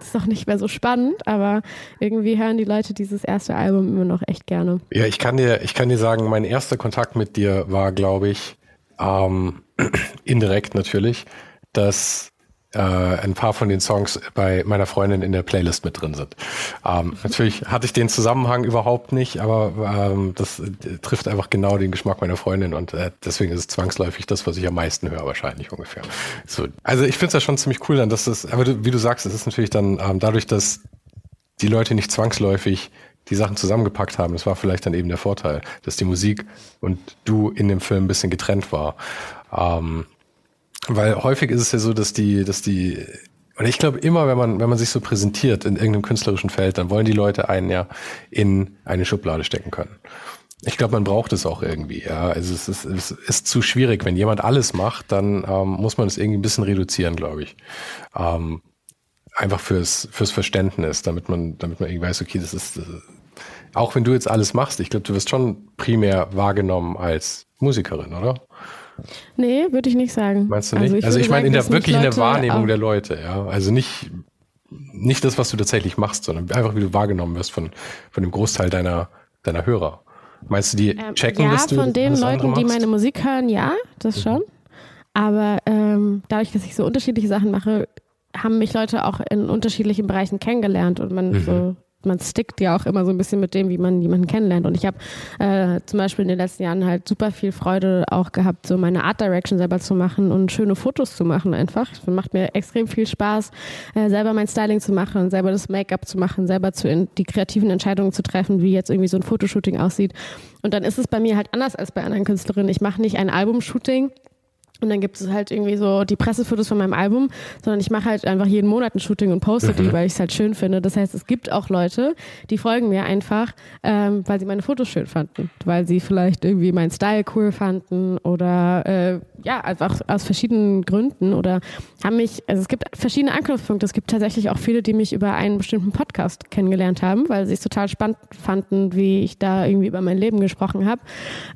ist doch nicht mehr so spannend, aber irgendwie hören die Leute dieses erste Album immer noch echt gerne. Ja, ich kann dir, ich kann dir sagen, mein erster Kontakt mit dir war, glaube ich, ähm, indirekt natürlich, dass äh, ein paar von den Songs bei meiner Freundin in der Playlist mit drin sind. Ähm, natürlich hatte ich den Zusammenhang überhaupt nicht, aber ähm, das äh, trifft einfach genau den Geschmack meiner Freundin und äh, deswegen ist es zwangsläufig das, was ich am meisten höre, wahrscheinlich ungefähr. So, also ich finde es ja schon ziemlich cool dann, dass das, aber du, wie du sagst, es ist natürlich dann ähm, dadurch, dass die Leute nicht zwangsläufig die Sachen zusammengepackt haben. Das war vielleicht dann eben der Vorteil, dass die Musik und du in dem Film ein bisschen getrennt war. Ähm, weil häufig ist es ja so, dass die, dass die, und ich glaube immer, wenn man, wenn man sich so präsentiert in irgendeinem künstlerischen Feld, dann wollen die Leute einen ja in eine Schublade stecken können. Ich glaube, man braucht es auch irgendwie. Ja, also es ist, es ist zu schwierig, wenn jemand alles macht, dann ähm, muss man es irgendwie ein bisschen reduzieren, glaube ich. Ähm, einfach fürs fürs Verständnis, damit man damit man irgendwie weiß, okay, das ist, das ist auch wenn du jetzt alles machst, ich glaube, du wirst schon primär wahrgenommen als Musikerin, oder? Nee, würde ich nicht sagen. Meinst du nicht? Also ich, also ich meine in der wirklich in der Wahrnehmung der Leute, ja. Also nicht, nicht das, was du tatsächlich machst, sondern einfach wie du wahrgenommen wirst von, von dem Großteil deiner, deiner Hörer. Meinst du, die ähm, checken, ja, dass du Ja, von den Leuten, die meine Musik hören, ja, das mhm. schon. Aber ähm, dadurch, dass ich so unterschiedliche Sachen mache, haben mich Leute auch in unterschiedlichen Bereichen kennengelernt und man mhm. so man stickt ja auch immer so ein bisschen mit dem, wie man jemanden kennenlernt. Und ich habe äh, zum Beispiel in den letzten Jahren halt super viel Freude auch gehabt, so meine Art Direction selber zu machen und schöne Fotos zu machen einfach. Es macht mir extrem viel Spaß, äh, selber mein Styling zu machen, selber das Make-up zu machen, selber zu in, die kreativen Entscheidungen zu treffen, wie jetzt irgendwie so ein Fotoshooting aussieht. Und dann ist es bei mir halt anders als bei anderen Künstlerinnen. Ich mache nicht ein Albumshooting und dann gibt es halt irgendwie so die Pressefotos von meinem Album, sondern ich mache halt einfach jeden Monat ein Shooting und poste mhm. die, weil ich es halt schön finde. Das heißt, es gibt auch Leute, die folgen mir einfach, ähm, weil sie meine Fotos schön fanden, weil sie vielleicht irgendwie meinen Style cool fanden oder äh, ja, einfach aus verschiedenen Gründen oder haben mich, also es gibt verschiedene Anknüpfpunkte. Es gibt tatsächlich auch viele, die mich über einen bestimmten Podcast kennengelernt haben, weil sie es total spannend fanden, wie ich da irgendwie über mein Leben gesprochen habe,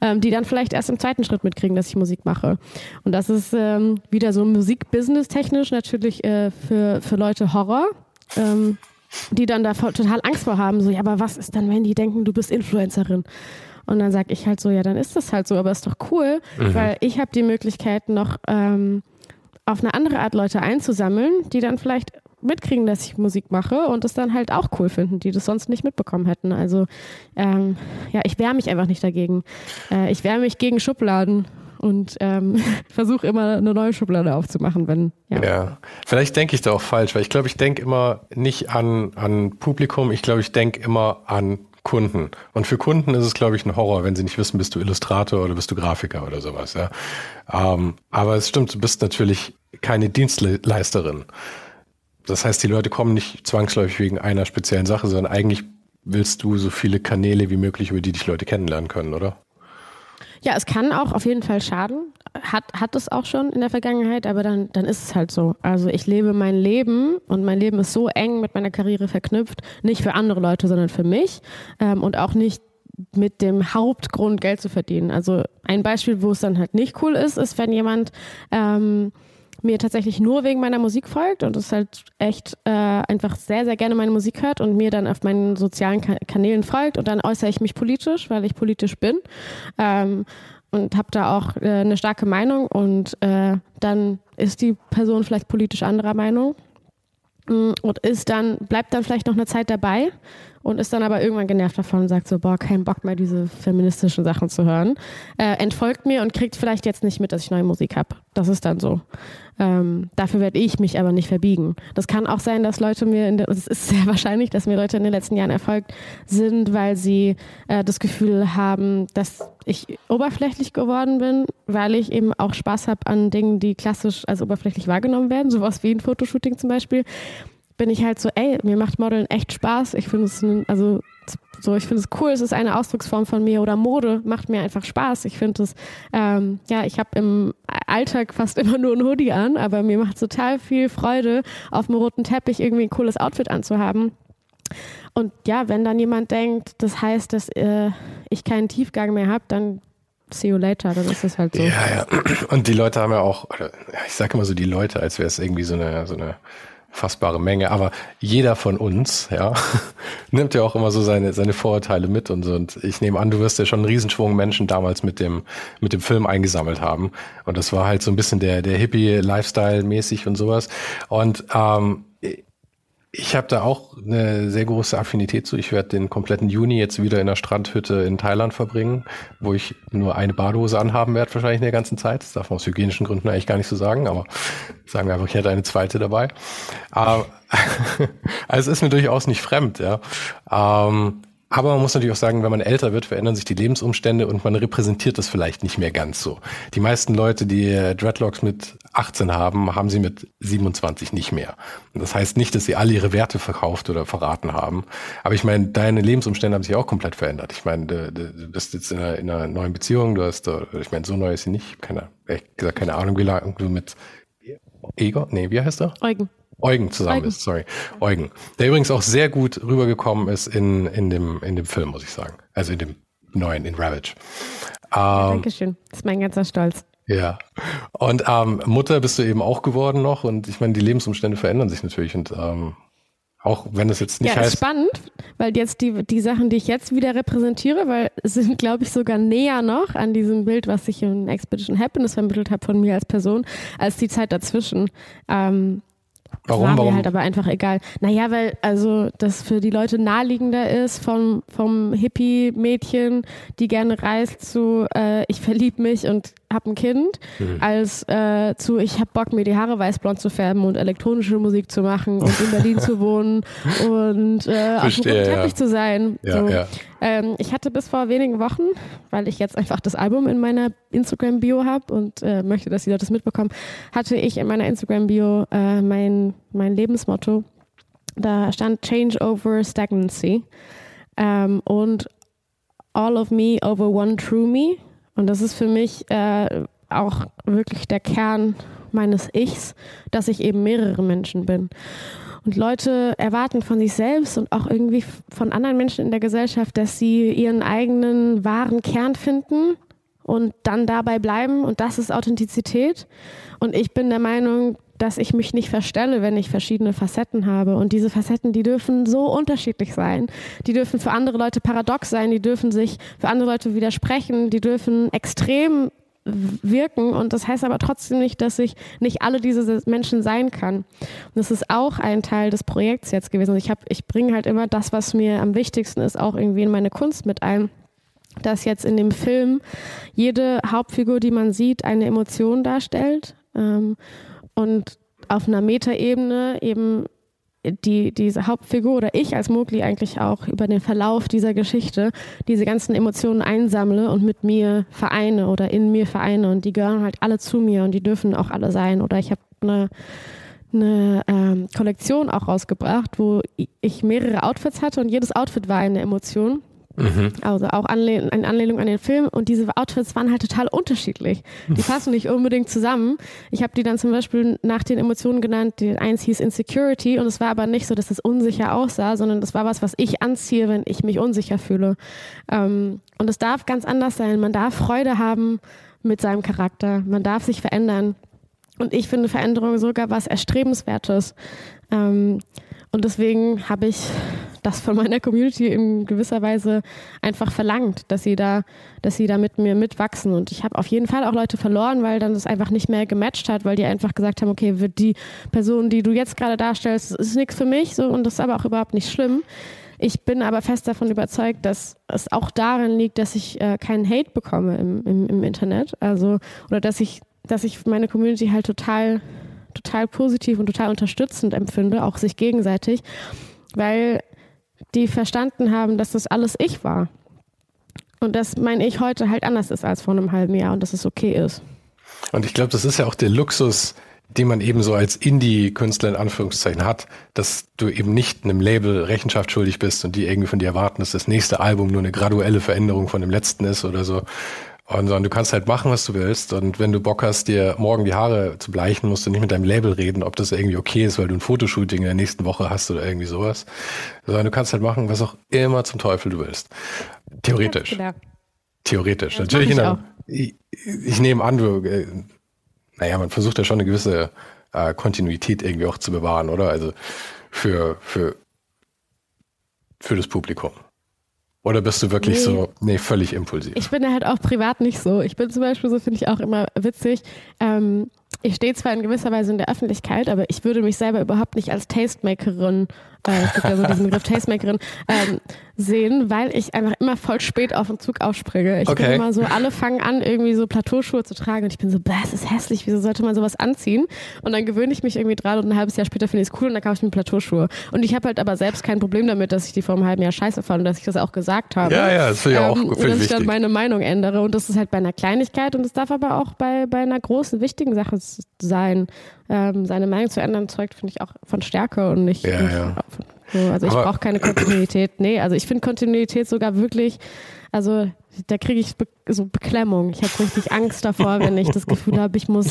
ähm, die dann vielleicht erst im zweiten Schritt mitkriegen, dass ich Musik mache. Und und das ist ähm, wieder so Musikbusiness technisch natürlich äh, für, für Leute Horror. Ähm, die dann da total Angst vor haben, so, ja, aber was ist dann, wenn die denken, du bist Influencerin? Und dann sage ich halt so, ja, dann ist das halt so, aber ist doch cool, mhm. weil ich habe die Möglichkeit noch ähm, auf eine andere Art Leute einzusammeln, die dann vielleicht mitkriegen, dass ich Musik mache und das dann halt auch cool finden, die das sonst nicht mitbekommen hätten. Also ähm, ja, ich wehre mich einfach nicht dagegen. Äh, ich wehre mich gegen Schubladen und ähm, versuche immer eine neue Schublade aufzumachen, wenn. Ja, ja. vielleicht denke ich da auch falsch, weil ich glaube, ich denke immer nicht an, an Publikum, ich glaube, ich denke immer an Kunden. Und für Kunden ist es, glaube ich, ein Horror, wenn sie nicht wissen, bist du Illustrator oder bist du Grafiker oder sowas. Ja. Ähm, aber es stimmt, du bist natürlich keine Dienstleisterin. Das heißt, die Leute kommen nicht zwangsläufig wegen einer speziellen Sache, sondern eigentlich willst du so viele Kanäle wie möglich, über die dich Leute kennenlernen können, oder? Ja, es kann auch auf jeden Fall schaden. Hat, hat es auch schon in der Vergangenheit, aber dann, dann ist es halt so. Also ich lebe mein Leben und mein Leben ist so eng mit meiner Karriere verknüpft, nicht für andere Leute, sondern für mich ähm, und auch nicht mit dem Hauptgrund Geld zu verdienen. Also ein Beispiel, wo es dann halt nicht cool ist, ist, wenn jemand ähm, mir tatsächlich nur wegen meiner Musik folgt und es halt echt äh, einfach sehr, sehr gerne meine Musik hört und mir dann auf meinen sozialen Ka Kanälen folgt und dann äußere ich mich politisch, weil ich politisch bin. Ähm, und habe da auch äh, eine starke Meinung und äh, dann ist die Person vielleicht politisch anderer Meinung mm, und ist dann bleibt dann vielleicht noch eine Zeit dabei und ist dann aber irgendwann genervt davon und sagt so, boah, kein Bock mehr, diese feministischen Sachen zu hören. Äh, entfolgt mir und kriegt vielleicht jetzt nicht mit, dass ich neue Musik habe. Das ist dann so. Ähm, dafür werde ich mich aber nicht verbiegen. Das kann auch sein, dass Leute mir, in es ist sehr wahrscheinlich, dass mir Leute in den letzten Jahren erfolgt sind, weil sie äh, das Gefühl haben, dass ich oberflächlich geworden bin, weil ich eben auch Spaß habe an Dingen, die klassisch als oberflächlich wahrgenommen werden, sowas wie ein Fotoshooting zum Beispiel bin ich halt so, ey, mir macht Modeln echt Spaß. Ich finde es, also so, ich finde es cool, es ist eine Ausdrucksform von mir oder Mode macht mir einfach Spaß. Ich finde es, ähm, ja, ich habe im Alltag fast immer nur ein Hoodie an, aber mir macht total viel Freude, auf dem roten Teppich irgendwie ein cooles Outfit anzuhaben. Und ja, wenn dann jemand denkt, das heißt, dass äh, ich keinen Tiefgang mehr habe, dann see you later, dann ist das halt so. Ja, ja. Und die Leute haben ja auch, ich sage immer so die Leute, als wäre es irgendwie so eine, so eine fassbare Menge, aber jeder von uns, ja, nimmt ja auch immer so seine, seine Vorurteile mit und so. Und ich nehme an, du wirst ja schon einen Riesenschwung Menschen damals mit dem, mit dem Film eingesammelt haben. Und das war halt so ein bisschen der, der Hippie-Lifestyle mäßig und sowas. Und ähm, ich habe da auch eine sehr große Affinität zu. Ich werde den kompletten Juni jetzt wieder in der Strandhütte in Thailand verbringen, wo ich nur eine Badehose anhaben werde, wahrscheinlich in der ganzen Zeit. Das darf man aus hygienischen Gründen eigentlich gar nicht so sagen, aber sagen wir einfach, ich hätte eine zweite dabei. Aber, also es ist mir durchaus nicht fremd, ja. Ähm, aber man muss natürlich auch sagen, wenn man älter wird, verändern sich die Lebensumstände und man repräsentiert das vielleicht nicht mehr ganz so. Die meisten Leute, die Dreadlocks mit 18 haben, haben sie mit 27 nicht mehr. Und das heißt nicht, dass sie alle ihre Werte verkauft oder verraten haben. Aber ich meine, deine Lebensumstände haben sich auch komplett verändert. Ich meine, du, bist jetzt in einer, in einer, neuen Beziehung, du hast, ich meine, so neu ist sie nicht. Keine, ehrlich gesagt, keine Ahnung, wie lange du mit Egor? Nee, wie heißt er? Eugen. Eugen zusammen Eugen. ist, sorry. Eugen. Der übrigens auch sehr gut rübergekommen ist in, in, dem, in dem Film, muss ich sagen. Also in dem neuen, in Ravage. Ähm, Dankeschön. Das ist mein ganzer Stolz. Ja. Und ähm, Mutter bist du eben auch geworden noch und ich meine, die Lebensumstände verändern sich natürlich und ähm, auch wenn es jetzt nicht ja, heißt. Ist spannend, weil jetzt die, die Sachen, die ich jetzt wieder repräsentiere, weil sind, glaube ich, sogar näher noch an diesem Bild, was ich in Expedition Happiness vermittelt habe von mir als Person, als die Zeit dazwischen. Ähm, Warum? War mir Warum? halt aber einfach egal. Naja, weil also das für die Leute naheliegender ist, vom, vom Hippie-Mädchen, die gerne reist, zu äh, ich verlieb mich und habe ein Kind, mhm. als äh, zu ich habe Bock, mir die Haare weißblond zu färben und elektronische Musik zu machen und in Berlin zu wohnen und äh, auf dem Teppich ja. zu sein. Ja, so. ja. Ähm, ich hatte bis vor wenigen Wochen, weil ich jetzt einfach das Album in meiner Instagram-Bio habe und äh, möchte, dass die Leute das mitbekommen, hatte ich in meiner Instagram-Bio äh, mein, mein Lebensmotto. Da stand Change over Stagnancy ähm, und All of Me over One True Me. Und das ist für mich äh, auch wirklich der Kern meines Ichs, dass ich eben mehrere Menschen bin. Und Leute erwarten von sich selbst und auch irgendwie von anderen Menschen in der Gesellschaft, dass sie ihren eigenen wahren Kern finden und dann dabei bleiben. Und das ist Authentizität. Und ich bin der Meinung, dass ich mich nicht verstelle, wenn ich verschiedene Facetten habe. Und diese Facetten, die dürfen so unterschiedlich sein. Die dürfen für andere Leute paradox sein, die dürfen sich für andere Leute widersprechen, die dürfen extrem wirken und das heißt aber trotzdem nicht, dass ich nicht alle diese Menschen sein kann. Und das ist auch ein Teil des Projekts jetzt gewesen. Ich ich bringe halt immer das, was mir am wichtigsten ist, auch irgendwie in meine Kunst mit ein. Dass jetzt in dem Film jede Hauptfigur, die man sieht, eine Emotion darstellt ähm, und auf einer Metaebene eben die, diese Hauptfigur oder ich als Mowgli eigentlich auch über den Verlauf dieser Geschichte diese ganzen Emotionen einsammle und mit mir vereine oder in mir vereine und die gehören halt alle zu mir und die dürfen auch alle sein. Oder ich habe eine, eine ähm, Kollektion auch rausgebracht, wo ich mehrere Outfits hatte und jedes Outfit war eine Emotion. Mhm. Also auch Anlehn in Anlehnung an den Film. Und diese Outfits waren halt total unterschiedlich. Die passen nicht unbedingt zusammen. Ich habe die dann zum Beispiel nach den Emotionen genannt. Die eins hieß Insecurity und es war aber nicht so, dass es unsicher aussah, sondern das war was, was ich anziehe, wenn ich mich unsicher fühle. Ähm, und es darf ganz anders sein. Man darf Freude haben mit seinem Charakter. Man darf sich verändern. Und ich finde Veränderung sogar was Erstrebenswertes. Ähm, und deswegen habe ich das von meiner Community in gewisser Weise einfach verlangt, dass sie da, dass sie da mit mir mitwachsen. Und ich habe auf jeden Fall auch Leute verloren, weil dann das einfach nicht mehr gematcht hat, weil die einfach gesagt haben, okay, wird die Person, die du jetzt gerade darstellst, ist nichts für mich, so und das ist aber auch überhaupt nicht schlimm. Ich bin aber fest davon überzeugt, dass es auch darin liegt, dass ich äh, keinen Hate bekomme im, im, im Internet. Also, oder dass ich, dass ich meine Community halt total total positiv und total unterstützend empfinde, auch sich gegenseitig, weil die verstanden haben, dass das alles ich war. Und dass mein Ich heute halt anders ist als vor einem halben Jahr und dass es okay ist. Und ich glaube, das ist ja auch der Luxus, den man eben so als Indie-Künstler in Anführungszeichen hat, dass du eben nicht einem Label Rechenschaft schuldig bist und die irgendwie von dir erwarten, dass das nächste Album nur eine graduelle Veränderung von dem letzten ist oder so, und sondern du kannst halt machen, was du willst. Und wenn du Bock hast, dir morgen die Haare zu bleichen, musst du nicht mit deinem Label reden, ob das irgendwie okay ist, weil du ein Fotoshooting in der nächsten Woche hast oder irgendwie sowas. Sondern du kannst halt machen, was auch immer zum Teufel du willst. Theoretisch. Theoretisch. Ja, Natürlich, ich, ich, ich, nehme an, du, äh, naja, man versucht ja schon eine gewisse äh, Kontinuität irgendwie auch zu bewahren, oder? Also für, für, für das Publikum. Oder bist du wirklich nee. so, nee, völlig impulsiv? Ich bin halt auch privat nicht so. Ich bin zum Beispiel so, finde ich auch immer witzig. Ähm, ich stehe zwar in gewisser Weise in der Öffentlichkeit, aber ich würde mich selber überhaupt nicht als Tastemakerin, äh, es gibt ja so diesen Begriff Tastemakerin, ähm, sehen, weil ich einfach immer voll spät auf den Zug aufspringe. Ich okay. bin immer so, alle fangen an, irgendwie so Plateauschuhe zu tragen und ich bin so, bäh, es ist hässlich, wieso sollte man sowas anziehen? Und dann gewöhne ich mich irgendwie dran und ein halbes Jahr später finde ich es cool und dann kaufe ich mir Plateauschuhe. Und ich habe halt aber selbst kein Problem damit, dass ich die vor einem halben Jahr scheiße fand und dass ich das auch gesagt habe. Ja, ja, das finde ich auch ähm, Und dass ich dann meine Meinung ändere und das ist halt bei einer Kleinigkeit und es darf aber auch bei, bei einer großen, wichtigen Sache sein. Ähm, seine Meinung zu ändern zeugt, finde ich, auch von Stärke und nicht, ja, nicht ja. Von, so, also ich brauche keine Kontinuität. Nee, also ich finde Kontinuität sogar wirklich, also da kriege ich be so Beklemmung. Ich habe richtig Angst davor, wenn ich das Gefühl habe, ich muss,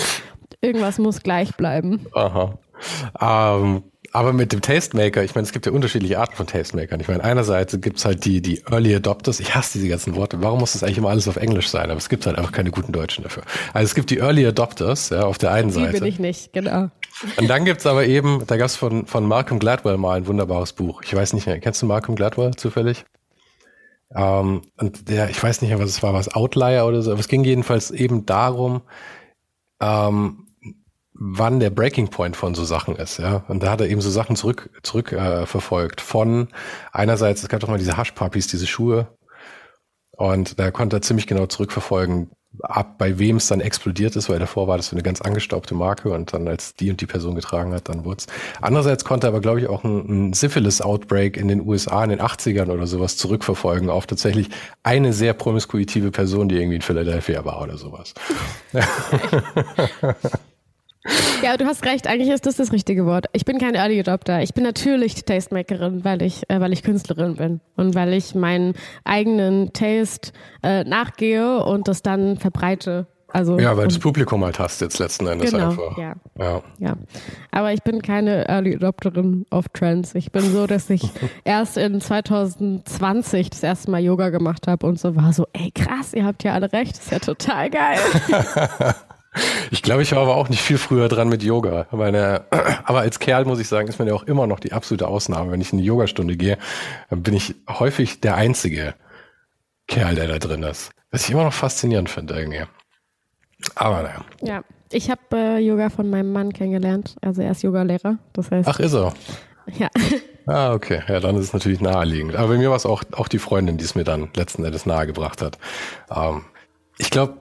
irgendwas muss gleich bleiben. Aha. Ähm, aber mit dem Tastemaker, ich meine, es gibt ja unterschiedliche Arten von Tastemakern. Ich meine, einerseits gibt's halt die, die Early Adopters. Ich hasse diese ganzen Worte. Warum muss das eigentlich immer alles auf Englisch sein? Aber es gibt halt einfach keine guten Deutschen dafür. Also es gibt die Early Adopters, ja, auf der einen die Seite. Die bin ich nicht, genau. Und dann gibt's aber eben, da gab's von, von Malcolm Gladwell mal ein wunderbares Buch. Ich weiß nicht mehr, kennst du Malcolm Gladwell zufällig? Ähm, und der, ich weiß nicht mehr, was es war, was Outlier oder so, aber es ging jedenfalls eben darum, ähm, wann der Breaking Point von so Sachen ist, ja. Und da hat er eben so Sachen zurück, zurück äh, verfolgt. Von einerseits, es gab doch mal diese Hush Puppies, diese Schuhe. Und da konnte er ziemlich genau zurückverfolgen, ab, bei wem es dann explodiert ist, weil davor war das so eine ganz angestaubte Marke und dann als die und die Person getragen hat, dann wurde. Andererseits konnte aber, glaube ich, auch ein, ein Syphilis-Outbreak in den USA in den 80ern oder sowas zurückverfolgen auf tatsächlich eine sehr promiskuitive Person, die irgendwie in Philadelphia war oder sowas. Ja, du hast recht. Eigentlich ist das das richtige Wort. Ich bin kein Early Adopter. Ich bin natürlich Tastemakerin, weil ich, äh, weil ich Künstlerin bin und weil ich meinen eigenen Taste äh, nachgehe und das dann verbreite. Also, ja, weil du das Publikum halt hast jetzt letzten Endes genau, einfach. Ja. ja. ja. Aber ich bin keine Early Adopterin of Trends. Ich bin so, dass ich erst in 2020 das erste Mal Yoga gemacht habe und so war so, ey krass, ihr habt ja alle recht, das ist ja total geil. Ich glaube, ich war aber auch nicht viel früher dran mit Yoga. Meine, aber als Kerl muss ich sagen, ist man ja auch immer noch die absolute Ausnahme. Wenn ich in eine Yogastunde gehe, bin ich häufig der einzige Kerl, der da drin ist. Was ich immer noch faszinierend finde irgendwie. Aber naja. Ja, ich habe äh, Yoga von meinem Mann kennengelernt. Also er ist Yogalehrer. Das heißt. Ach, ist er? Ja. Ah, okay. Ja, dann ist es natürlich naheliegend. Aber bei mir war es auch, auch die Freundin, die es mir dann letzten Endes nahegebracht hat. Ähm, ich glaube,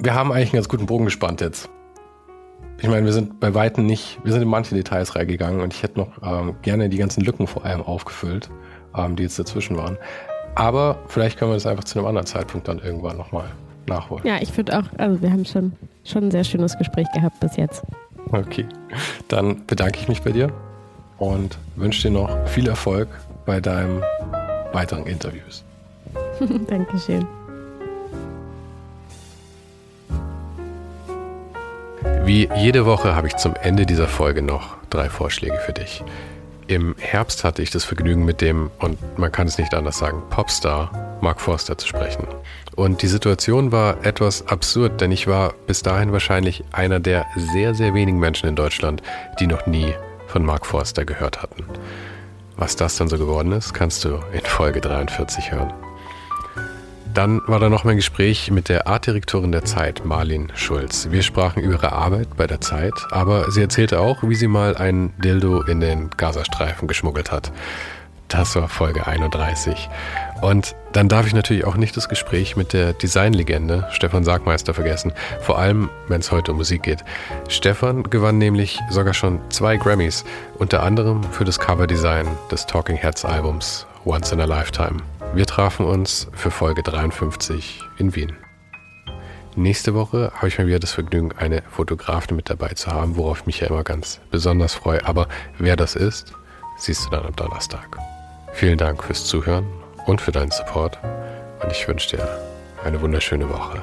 wir haben eigentlich einen ganz guten Bogen gespannt jetzt. Ich meine, wir sind bei Weitem nicht, wir sind in manche Details reingegangen und ich hätte noch ähm, gerne die ganzen Lücken vor allem aufgefüllt, ähm, die jetzt dazwischen waren. Aber vielleicht können wir das einfach zu einem anderen Zeitpunkt dann irgendwann nochmal nachholen. Ja, ich finde auch, also wir haben schon, schon ein sehr schönes Gespräch gehabt bis jetzt. Okay, dann bedanke ich mich bei dir und wünsche dir noch viel Erfolg bei deinen weiteren Interviews. Dankeschön. Wie jede Woche habe ich zum Ende dieser Folge noch drei Vorschläge für dich. Im Herbst hatte ich das Vergnügen mit dem, und man kann es nicht anders sagen, Popstar Mark Forster zu sprechen. Und die Situation war etwas absurd, denn ich war bis dahin wahrscheinlich einer der sehr, sehr wenigen Menschen in Deutschland, die noch nie von Mark Forster gehört hatten. Was das dann so geworden ist, kannst du in Folge 43 hören. Dann war da noch mein Gespräch mit der Artdirektorin der Zeit, Marlin Schulz. Wir sprachen über ihre Arbeit bei der Zeit, aber sie erzählte auch, wie sie mal ein Dildo in den Gazastreifen geschmuggelt hat. Das war Folge 31. Und dann darf ich natürlich auch nicht das Gespräch mit der Designlegende Stefan Sargmeister vergessen, vor allem wenn es heute um Musik geht. Stefan gewann nämlich sogar schon zwei Grammys, unter anderem für das Coverdesign des Talking Heads Albums Once in a Lifetime. Wir trafen uns für Folge 53 in Wien. Nächste Woche habe ich mal wieder das Vergnügen, eine Fotografin mit dabei zu haben, worauf ich mich ja immer ganz besonders freue. Aber wer das ist, siehst du dann am Donnerstag. Vielen Dank fürs Zuhören und für deinen Support und ich wünsche dir eine wunderschöne Woche.